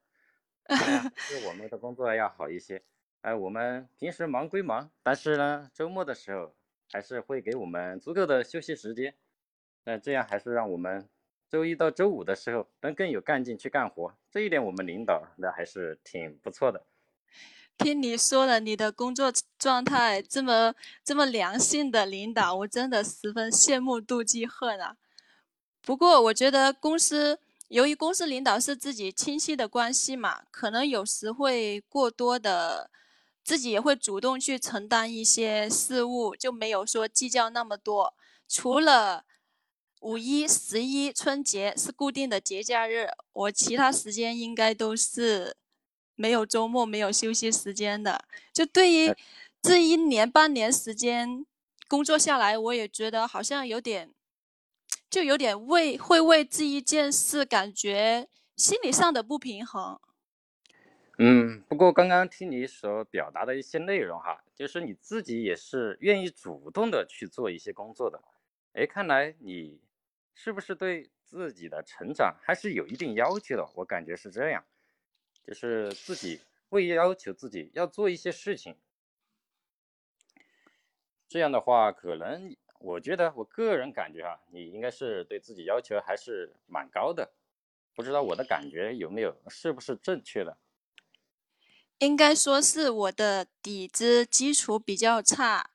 是 我们的工作要好一些，哎，我们平时忙归忙，但是呢，周末的时候还是会给我们足够的休息时间，那这样还是让我们周一到周五的时候能更有干劲去干活，这一点我们领导那还是挺不错的。听你说了你的工作状态这么这么良性的领导，我真的十分羡慕妒忌恨啊。不过我觉得公司。由于公司领导是自己亲戚的关系嘛，可能有时会过多的，自己也会主动去承担一些事务，就没有说计较那么多。除了五一、十一、春节是固定的节假日，我其他时间应该都是没有周末、没有休息时间的。就对于这一年半年时间工作下来，我也觉得好像有点。就有点为会为这一件事感觉心理上的不平衡。嗯，不过刚刚听你所表达的一些内容哈，就是你自己也是愿意主动的去做一些工作的。哎，看来你是不是对自己的成长还是有一定要求的？我感觉是这样，就是自己会要求自己要做一些事情。这样的话，可能我觉得我个人感觉哈，你应该是对自己要求还是蛮高的。不知道我的感觉有没有是不是正确的？应该说是我的底子基础比较差。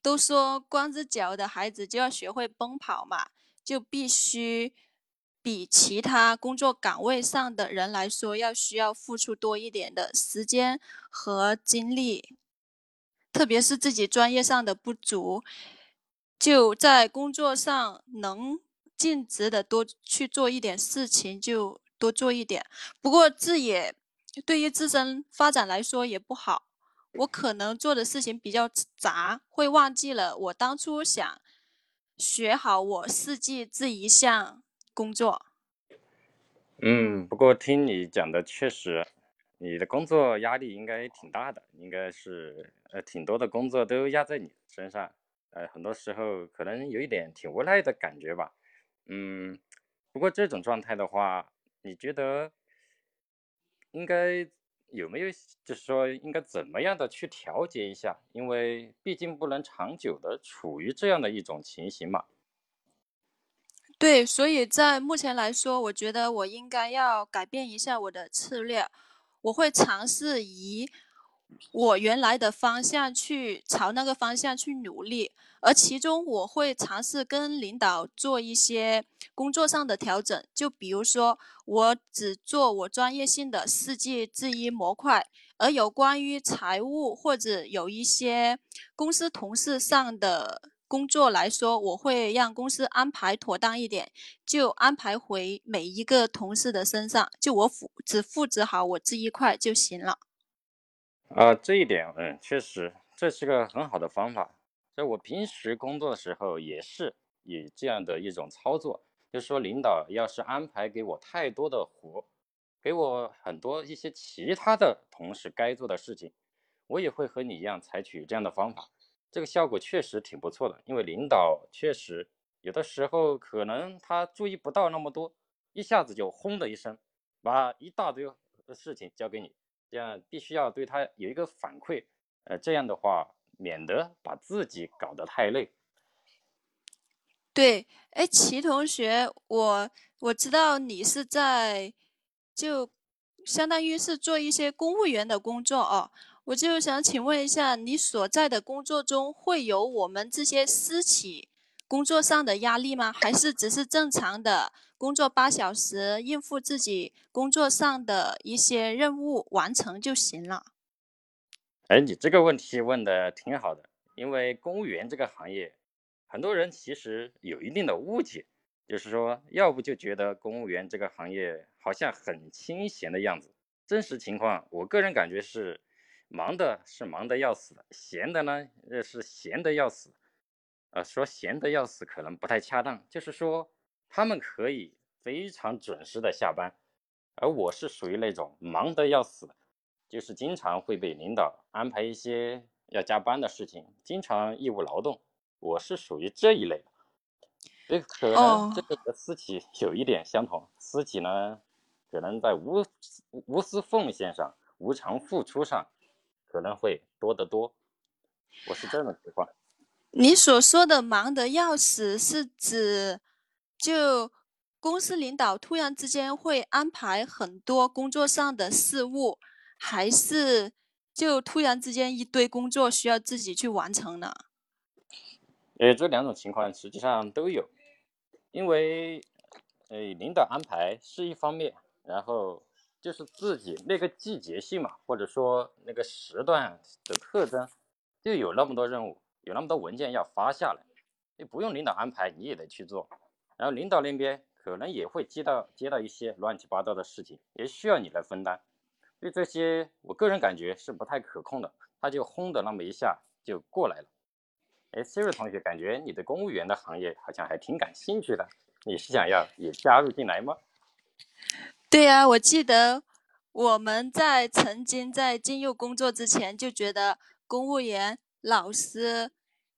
都说光着脚的孩子就要学会奔跑嘛，就必须比其他工作岗位上的人来说要需要付出多一点的时间和精力，特别是自己专业上的不足，就在工作上能尽职的多去做一点事情就多做一点。不过这也对于自身发展来说也不好。我可能做的事情比较杂，会忘记了我当初想学好我四季这一项工作。嗯，不过听你讲的，确实，你的工作压力应该挺大的，应该是呃挺多的工作都压在你身上，呃，很多时候可能有一点挺无奈的感觉吧。嗯，不过这种状态的话，你觉得应该？有没有就是说应该怎么样的去调节一下？因为毕竟不能长久的处于这样的一种情形嘛。对，所以在目前来说，我觉得我应该要改变一下我的策略，我会尝试以我原来的方向去朝那个方向去努力。而其中我会尝试跟领导做一些工作上的调整，就比如说我只做我专业性的四季制衣模块，而有关于财务或者有一些公司同事上的工作来说，我会让公司安排妥当一点，就安排回每一个同事的身上，就我负只负责好我这一块就行了。啊，这一点，嗯，确实这是个很好的方法。在我平时工作的时候，也是以这样的一种操作，就是说，领导要是安排给我太多的活，给我很多一些其他的同事该做的事情，我也会和你一样采取这样的方法。这个效果确实挺不错的，因为领导确实有的时候可能他注意不到那么多，一下子就轰的一声，把一大堆事情交给你，这样必须要对他有一个反馈，呃，这样的话。免得把自己搞得太累。对，哎，齐同学，我我知道你是在，就相当于是做一些公务员的工作哦。我就想请问一下，你所在的工作中会有我们这些私企工作上的压力吗？还是只是正常的工作八小时，应付自己工作上的一些任务完成就行了？哎，你这个问题问的挺好的，因为公务员这个行业，很多人其实有一定的误解，就是说，要不就觉得公务员这个行业好像很清闲的样子，真实情况，我个人感觉是忙的是忙的要死，闲的呢，呃是闲的要死，呃，说闲的要死可能不太恰当，就是说他们可以非常准时的下班，而我是属于那种忙的要死。就是经常会被领导安排一些要加班的事情，经常义务劳动。我是属于这一类的，所以可能这个和私企 有一点相同。私企呢，可能在无无私奉献上、无偿付出上，可能会多得多。我是这种情况。你所说的忙得要死，是指就公司领导突然之间会安排很多工作上的事务。还是就突然之间一堆工作需要自己去完成呢？呃，这两种情况实际上都有，因为呃领导安排是一方面，然后就是自己那个季节性嘛，或者说那个时段的特征，就有那么多任务，有那么多文件要发下来，你不用领导安排你也得去做，然后领导那边可能也会接到接到一些乱七八糟的事情，也需要你来分担。对这些，我个人感觉是不太可控的，他就轰的那么一下就过来了。哎，Siri 同学，感觉你对公务员的行业好像还挺感兴趣的，你是想要也加入进来吗？对呀，我记得我们在曾经在进入工作之前就觉得公务员、老师，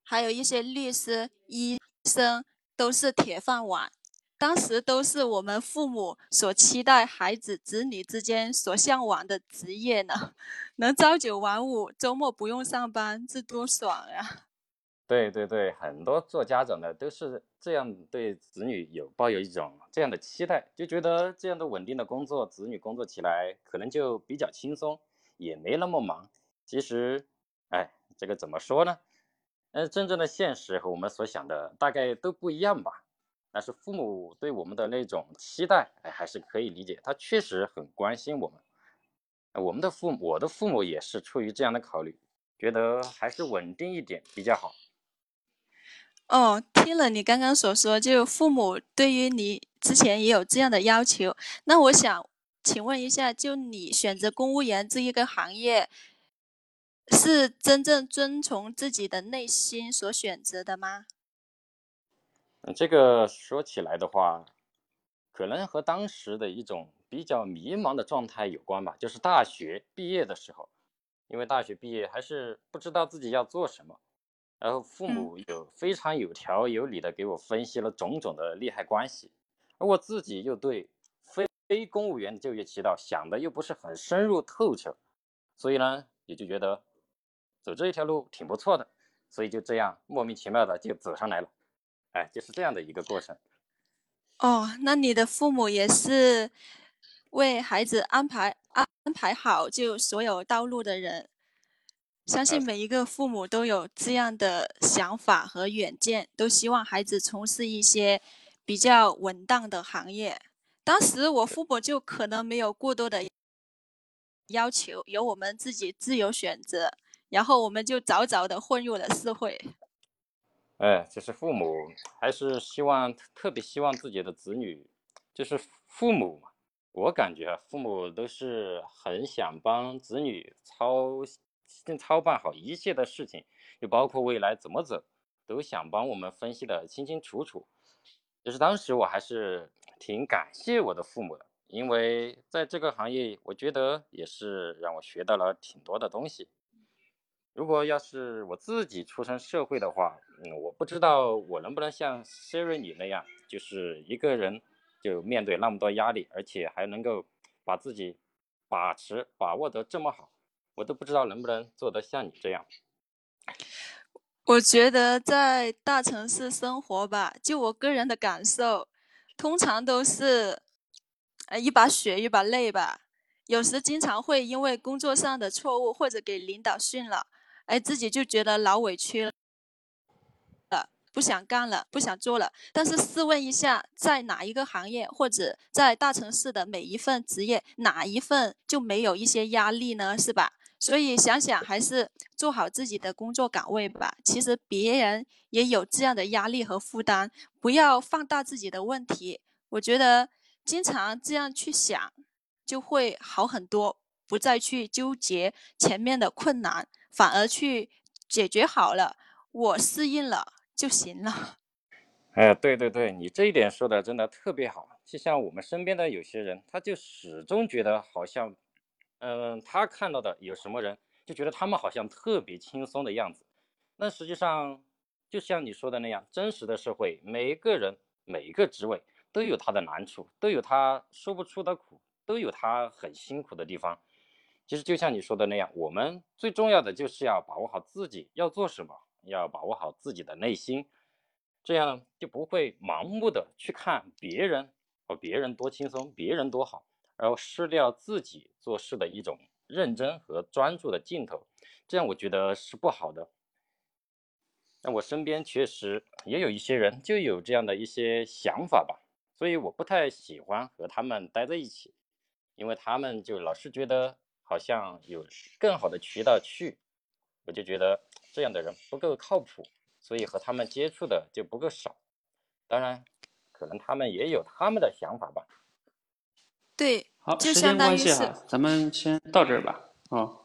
还有一些律师、医生都是铁饭碗，当时都是我们父母所期待孩子子女之间所向往的职业呢。能朝九晚五，周末不用上班，这多爽呀！对对对，很多做家长的都是这样，对子女有抱有一种这样的期待，就觉得这样的稳定的工作，子女工作起来可能就比较轻松，也没那么忙。其实，哎，这个怎么说呢？呃，真正的现实和我们所想的大概都不一样吧。但是父母对我们的那种期待，哎，还是可以理解，他确实很关心我们。我们的父母，我的父母也是出于这样的考虑，觉得还是稳定一点比较好。哦，听了你刚刚所说，就父母对于你之前也有这样的要求。那我想请问一下，就你选择公务员这一个行业，是真正遵从自己的内心所选择的吗？嗯，这个说起来的话，可能和当时的一种比较迷茫的状态有关吧。就是大学毕业的时候，因为大学毕业还是不知道自己要做什么。然后父母有非常有条有理的给我分析了种种的利害关系，而我自己又对非非公务员就业渠道想的又不是很深入透彻，所以呢，也就觉得走这一条路挺不错的，所以就这样莫名其妙的就走上来了，哎，就是这样的一个过程。哦，那你的父母也是为孩子安排安安排好就所有道路的人。相信每一个父母都有这样的想法和远见，都希望孩子从事一些比较稳当的行业。当时我父母就可能没有过多的要求，由我们自己自由选择，然后我们就早早的混入了社会。哎，就是父母还是希望特别希望自己的子女，就是父母嘛，我感觉父母都是很想帮子女操。操办好一切的事情，就包括未来怎么走，都想帮我们分析的清清楚楚。就是当时我还是挺感谢我的父母的，因为在这个行业，我觉得也是让我学到了挺多的东西。如果要是我自己出身社会的话，嗯，我不知道我能不能像 Siri 你那样，就是一个人就面对那么多压力，而且还能够把自己把持把握得这么好。我都不知道能不能做得像你这样。我觉得在大城市生活吧，就我个人的感受，通常都是，呃，一把血一把泪吧。有时经常会因为工作上的错误或者给领导训了，哎，自己就觉得老委屈了。不想干了，不想做了。但是试问一下，在哪一个行业，或者在大城市的每一份职业，哪一份就没有一些压力呢？是吧？所以想想，还是做好自己的工作岗位吧。其实别人也有这样的压力和负担，不要放大自己的问题。我觉得经常这样去想，就会好很多，不再去纠结前面的困难，反而去解决好了，我适应了。就行了。哎，对对对，你这一点说的真的特别好。就像我们身边的有些人，他就始终觉得好像，嗯，他看到的有什么人，就觉得他们好像特别轻松的样子。那实际上，就像你说的那样，真实的社会，每一个人、每一个职位都有他的难处，都有他说不出的苦，都有他很辛苦的地方。其实就像你说的那样，我们最重要的就是要把握好自己要做什么。要把握好自己的内心，这样就不会盲目的去看别人和别人多轻松，别人多好，然后失掉自己做事的一种认真和专注的劲头，这样我觉得是不好的。那我身边确实也有一些人就有这样的一些想法吧，所以我不太喜欢和他们待在一起，因为他们就老是觉得好像有更好的渠道去，我就觉得。这样的人不够靠谱，所以和他们接触的就不够少。当然，可能他们也有他们的想法吧。对，好，时间关系哈，咱们先到这儿吧。哦，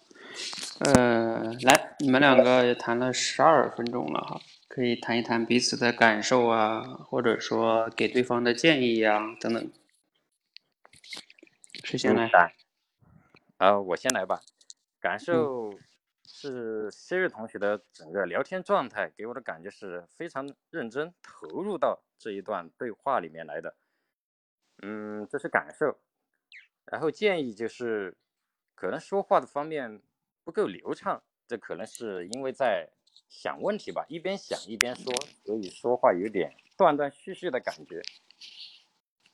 呃，来，你们两个也谈了十二分钟了哈，可以谈一谈彼此的感受啊，或者说给对方的建议呀，等等。谁先来？啊，我先来吧。感受。是 Siri 同学的整个聊天状态给我的感觉是非常认真投入到这一段对话里面来的。嗯，这是感受。然后建议就是，可能说话的方面不够流畅，这可能是因为在想问题吧，一边想一边说，所以说话有点断断续续的感觉。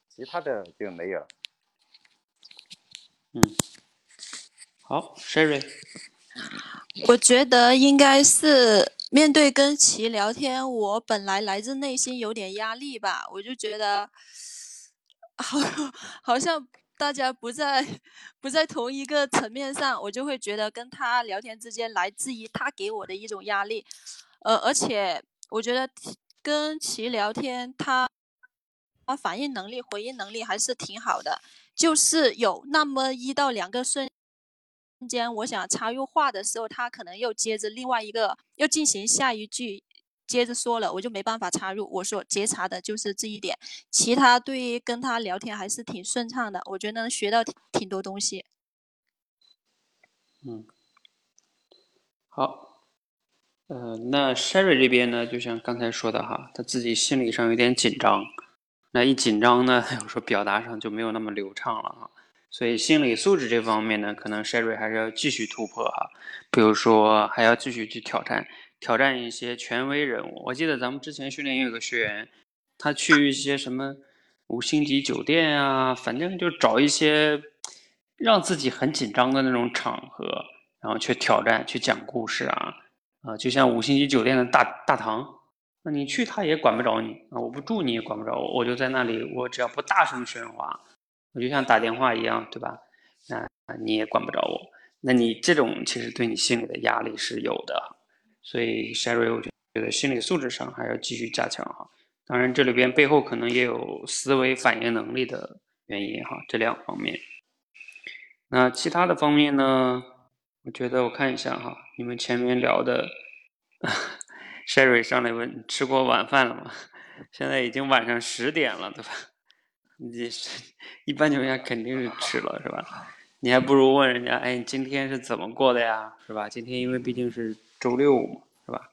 其他的就没有了。嗯，好，Sherry。我觉得应该是面对跟其聊天，我本来来自内心有点压力吧，我就觉得，好，好像大家不在不在同一个层面上，我就会觉得跟他聊天之间来自于他给我的一种压力，呃，而且我觉得跟其聊天，他。他反应能力、回应能力还是挺好的，就是有那么一到两个瞬中间，我想插入话的时候，他可能又接着另外一个又进行下一句，接着说了，我就没办法插入。我说觉察的就是这一点，其他对于跟他聊天还是挺顺畅的，我觉得能学到挺挺多东西。嗯，好，呃，那 Sherry 这边呢，就像刚才说的哈，他自己心理上有点紧张。那一紧张呢，有时候表达上就没有那么流畅了哈，所以心理素质这方面呢，可能 Sherry 还是要继续突破哈，比如说还要继续去挑战，挑战一些权威人物。我记得咱们之前训练有个学员，他去一些什么五星级酒店啊，反正就找一些让自己很紧张的那种场合，然后去挑战，去讲故事啊，啊，就像五星级酒店的大大堂。那你去他也管不着你啊！我不住你也管不着我，我就在那里，我只要不大声喧哗，我就像打电话一样，对吧？那你也管不着我。那你这种其实对你心里的压力是有的，所以 Sherry 我觉得心理素质上还要继续加强哈。当然这里边背后可能也有思维反应能力的原因哈，这两方面。那其他的方面呢？我觉得我看一下哈，你们前面聊的。Sherry 上来问吃过晚饭了吗？现在已经晚上十点了，对吧？你是一般情况下肯定是吃了，是吧？你还不如问人家，哎，你今天是怎么过的呀，是吧？今天因为毕竟是周六嘛，是吧？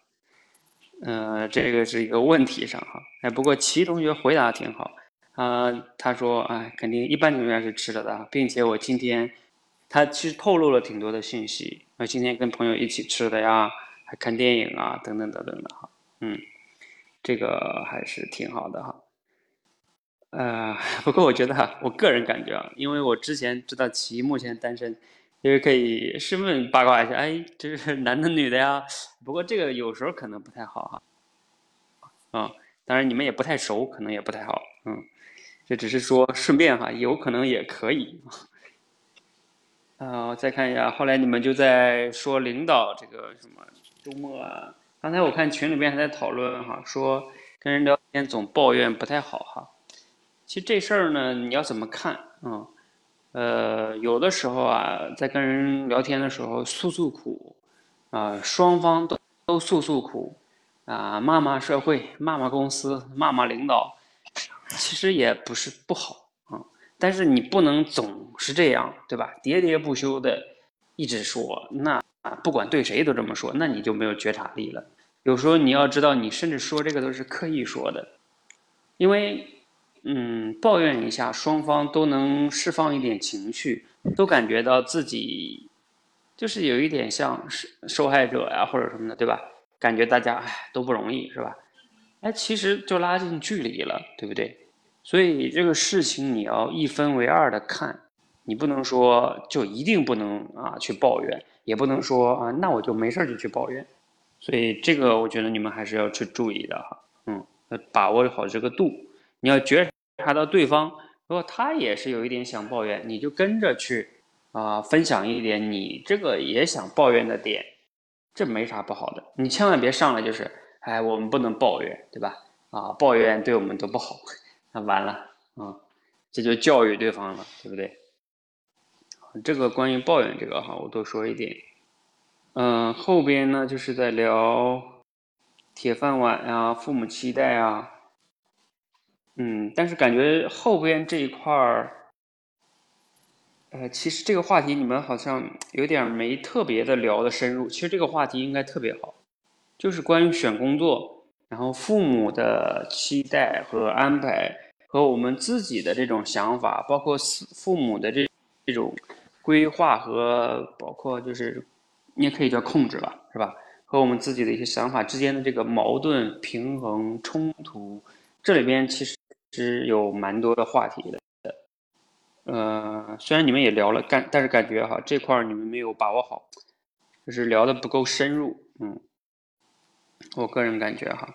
嗯，这个是一个问题上哈。哎，不过齐同学回答挺好啊，他说，哎，肯定一般情况下是吃了的，并且我今天他其实透露了挺多的信息，我今天跟朋友一起吃的呀。还看电影啊，等等等等的哈，嗯，这个还是挺好的哈。呃，不过我觉得哈，我个人感觉啊，因为我之前知道齐目前单身，因为可以顺便八卦一下，哎，这是男的女的呀？不过这个有时候可能不太好哈。啊，当然你们也不太熟，可能也不太好，嗯，这只是说顺便哈，有可能也可以。啊，再看一下，后来你们就在说领导这个什么。周末啊，刚才我看群里面还在讨论哈，说跟人聊天总抱怨不太好哈。其实这事儿呢，你要怎么看啊？呃，有的时候啊，在跟人聊天的时候诉诉苦啊，双方都都诉诉苦啊，骂骂社会，骂骂公司，骂骂领导，其实也不是不好啊。但是你不能总是这样，对吧？喋喋不休的一直说那。不管对谁都这么说，那你就没有觉察力了。有时候你要知道，你甚至说这个都是刻意说的，因为，嗯，抱怨一下，双方都能释放一点情绪，都感觉到自己就是有一点像受受害者呀，或者什么的，对吧？感觉大家哎都不容易，是吧？哎，其实就拉近距离了，对不对？所以这个事情你要一分为二的看，你不能说就一定不能啊去抱怨。也不能说啊，那我就没事就去抱怨，所以这个我觉得你们还是要去注意的哈，嗯，把握好这个度。你要觉察到对方，如果他也是有一点想抱怨，你就跟着去啊，分享一点你这个也想抱怨的点，这没啥不好的。你千万别上来就是，哎，我们不能抱怨，对吧？啊，抱怨对我们都不好，那完了啊，这就教育对方了，对不对？这个关于抱怨这个哈，我多说一点。嗯，后边呢就是在聊铁饭碗啊，父母期待啊。嗯，但是感觉后边这一块儿，呃，其实这个话题你们好像有点没特别的聊的深入。其实这个话题应该特别好，就是关于选工作然后父母的期待和安排，和我们自己的这种想法，包括父父母的这这种规划和包括就是你也可以叫控制吧，是吧？和我们自己的一些想法之间的这个矛盾、平衡、冲突，这里边其实是有蛮多的话题的。呃，虽然你们也聊了，感但是感觉哈这块你们没有把握好，就是聊的不够深入，嗯，我个人感觉哈，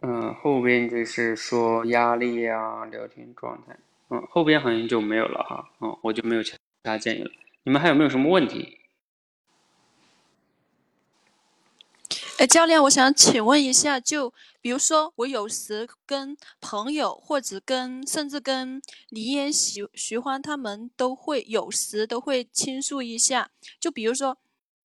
嗯，后边就是说压力啊，聊天状态，嗯，后边好像就没有了哈，嗯，我就没有其他建议了，你们还有没有什么问题？哎，教练，我想请问一下，就比如说，我有时跟朋友，或者跟甚至跟李嫣、徐徐欢他们，都会有时都会倾诉一下。就比如说，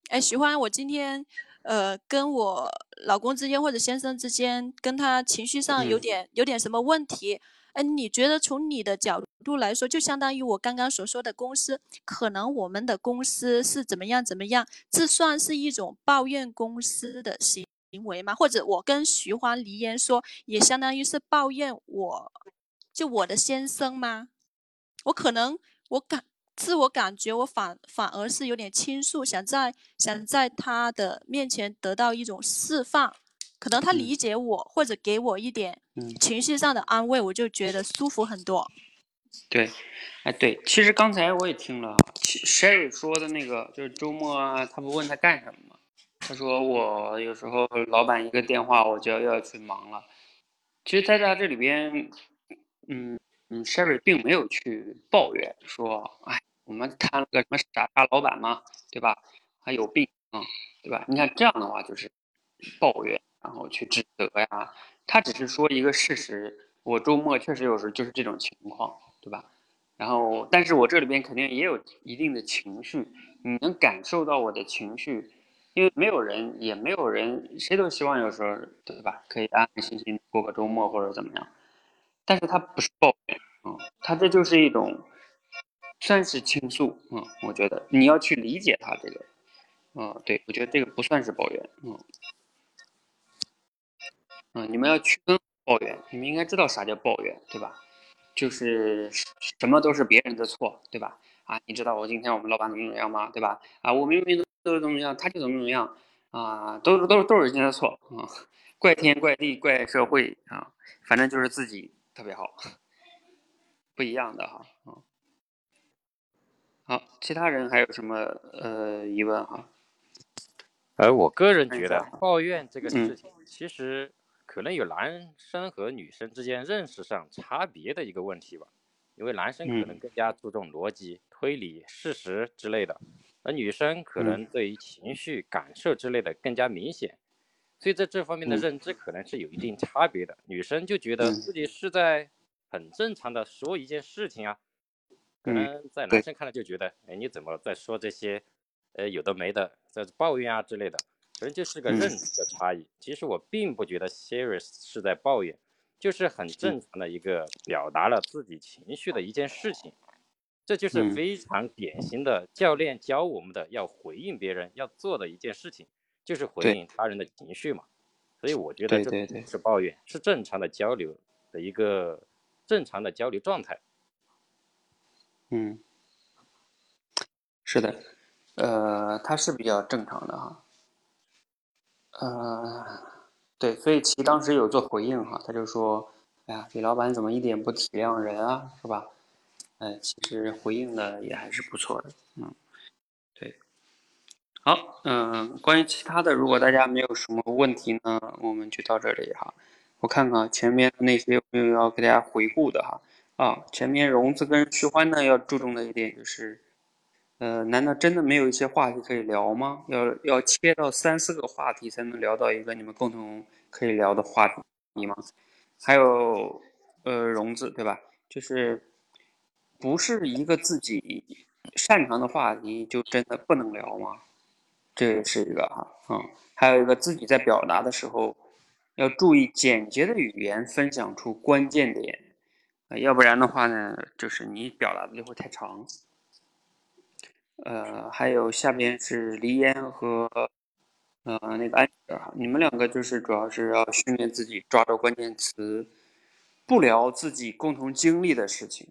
哎，徐欢，我今天呃跟我老公之间或者先生之间，跟他情绪上有点有点什么问题。哎，你觉得从你的角度来说，就相当于我刚刚所说的公司，可能我们的公司是怎么样怎么样，这算是一种抱怨公司的行行为吗？或者我跟徐欢、黎烟说，也相当于是抱怨我，就我的先生吗？我可能我感自我感觉我反反而是有点倾诉，想在想在他的面前得到一种释放。可能他理解我，或者给我一点情绪上的安慰，我就觉得舒服很多。对，哎，对，其实刚才我也听了，Sherry 说的那个，就是周末啊，他不问他干什么吗？他说我有时候老板一个电话，我就要要去忙了。其实在他这里边，嗯嗯，Sherry 并没有去抱怨说，哎，我们谈了个什么傻大老板嘛，对吧？还有病啊，对吧？你看这样的话就是抱怨。然后去指责呀，他只是说一个事实，我周末确实有时就是这种情况，对吧？然后，但是我这里边肯定也有一定的情绪，你能感受到我的情绪，因为没有人，也没有人，谁都希望有时候，对吧？可以安安心心过个周末或者怎么样，但是他不是抱怨，嗯，他这就是一种算是倾诉，嗯，我觉得你要去理解他这个，嗯，对我觉得这个不算是抱怨，嗯。嗯，你们要区分抱怨，你们应该知道啥叫抱怨，对吧？就是什么都是别人的错，对吧？啊，你知道我今天我们老板怎么怎么样吗？对吧？啊，我明明都是怎么样，他就怎么怎么样，啊，都是都是都是人家的错啊，怪天怪地怪社会啊，反正就是自己特别好，不一样的哈，嗯，好，其他人还有什么呃疑问哈？而我个人觉得抱怨这个事情其实。可能有男生和女生之间认识上差别的一个问题吧，因为男生可能更加注重逻辑、推理、事实之类的，而女生可能对于情绪、感受之类的更加明显，所以在这方面的认知可能是有一定差别的。女生就觉得自己是在很正常的说一件事情啊，可能在男生看来就觉得，哎，你怎么在说这些，呃，有的没的，在抱怨啊之类的。可能就是个认知的差异。其实我并不觉得 Serious 是在抱怨，就是很正常的一个表达了自己情绪的一件事情。这就是非常典型的教练教我们的要回应别人要做的一件事情，就是回应他人的情绪嘛。所以我觉得这不是抱怨，是正常的交流的一个正常的交流状态。嗯，是的，呃，他是比较正常的哈。呃，对，所以其当时有做回应哈，他就说，哎呀，李老板怎么一点不体谅人啊，是吧？哎，其实回应的也还是不错的，嗯，对，好，嗯，关于其他的，如果大家没有什么问题呢，我们就到这里哈。我看看前面那些有没有要给大家回顾的哈。啊，前面融资跟虚欢呢要注重的一点就是。呃，难道真的没有一些话题可以聊吗？要要切到三四个话题才能聊到一个你们共同可以聊的话题吗？还有，呃，融资对吧？就是不是一个自己擅长的话题就真的不能聊吗？这也是一个哈，嗯，还有一个自己在表达的时候要注意简洁的语言，分享出关键点，要不然的话呢，就是你表达的就会太长。呃，还有下边是黎烟和呃，那个安啊，你们两个就是主要是要训练自己抓住关键词，不聊自己共同经历的事情，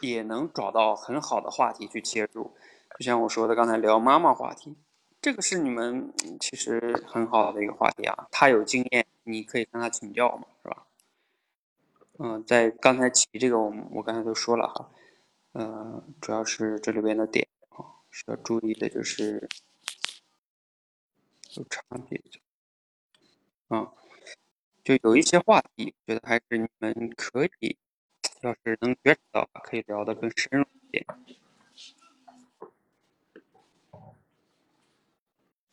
也能找到很好的话题去切入。就像我说的，刚才聊妈妈话题，这个是你们其实很好的一个话题啊。他有经验，你可以向他请教嘛，是吧？嗯，在刚才提这个，我我刚才都说了哈，呃，主要是这里边的点啊，需要注意的就是有差别，啊，就有一些话题，觉得还是你们可以，要是能觉察到，可以聊得更深入一点。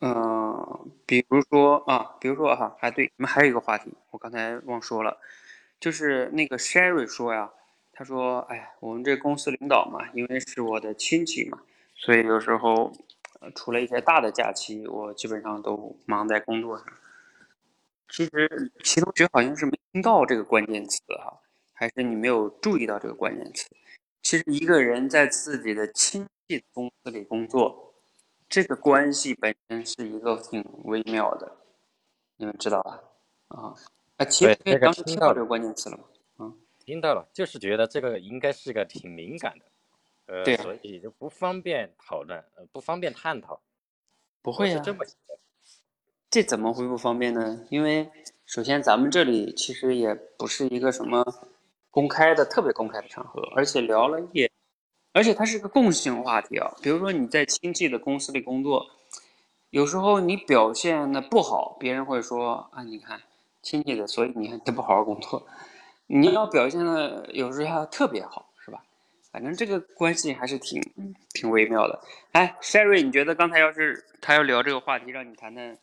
嗯，比如说啊，比如说哈，还对，你们还有一个话题，我刚才忘说了。就是那个 Sherry 说呀，他说：“哎呀，我们这公司领导嘛，因为是我的亲戚嘛，所以有时候，呃，除了一些大的假期，我基本上都忙在工作上。其实齐同学好像是没听到这个关键词哈，还是你没有注意到这个关键词？其实一个人在自己的亲戚公司里工作，这个关系本身是一个挺微妙的，你们知道吧？啊。”啊，其实这个听到这个关键词了吗？嗯，听到了，就是觉得这个应该是个挺敏感的，呃，对，所以就不方便讨论，呃，不方便探讨。不会呀，这么这怎么会不方便呢？因为首先咱们这里其实也不是一个什么公开的、特别公开的场合，而且聊了也，而且它是个共性话题啊。比如说你在亲戚的公司里工作，有时候你表现的不好，别人会说啊，你看。亲戚的，所以你看他不好好工作，你要表现的有时候要特别好，是吧？反正这个关系还是挺挺微妙的。哎，Sherry，你觉得刚才要是他要聊这个话题，让你谈谈，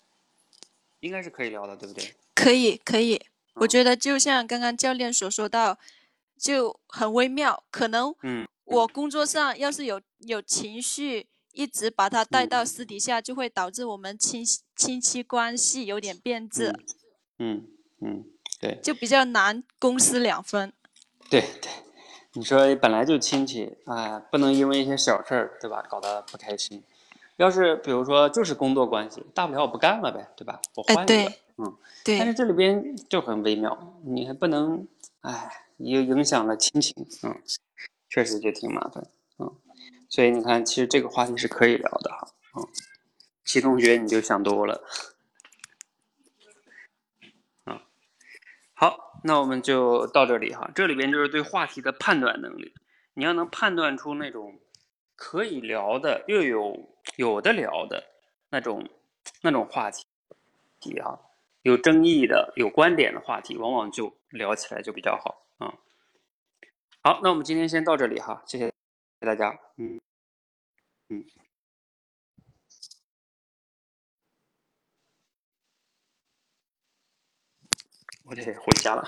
应该是可以聊的，对不对？可以，可以。我觉得就像刚刚教练所说到，就很微妙。可能，嗯，我工作上要是有有情绪，一直把他带到私底下，就会导致我们亲亲戚关系有点变质。嗯嗯，对，就比较难公私两分。对对，你说本来就亲戚，哎，不能因为一些小事儿，对吧，搞得不开心。要是比如说就是工作关系，大不了我不干了呗，对吧？我换一个，嗯，对。但是这里边就很微妙，你还不能，哎，又影响了亲情，嗯，确实就挺麻烦，嗯。所以你看，其实这个话题是可以聊的哈，嗯。齐同学，你就想多了。好，那我们就到这里哈。这里边就是对话题的判断能力，你要能判断出那种可以聊的又有有的聊的那种那种话题题啊，有争议的、有观点的话题，往往就聊起来就比较好啊。好，那我们今天先到这里哈，谢谢大家，嗯嗯。我得回家了。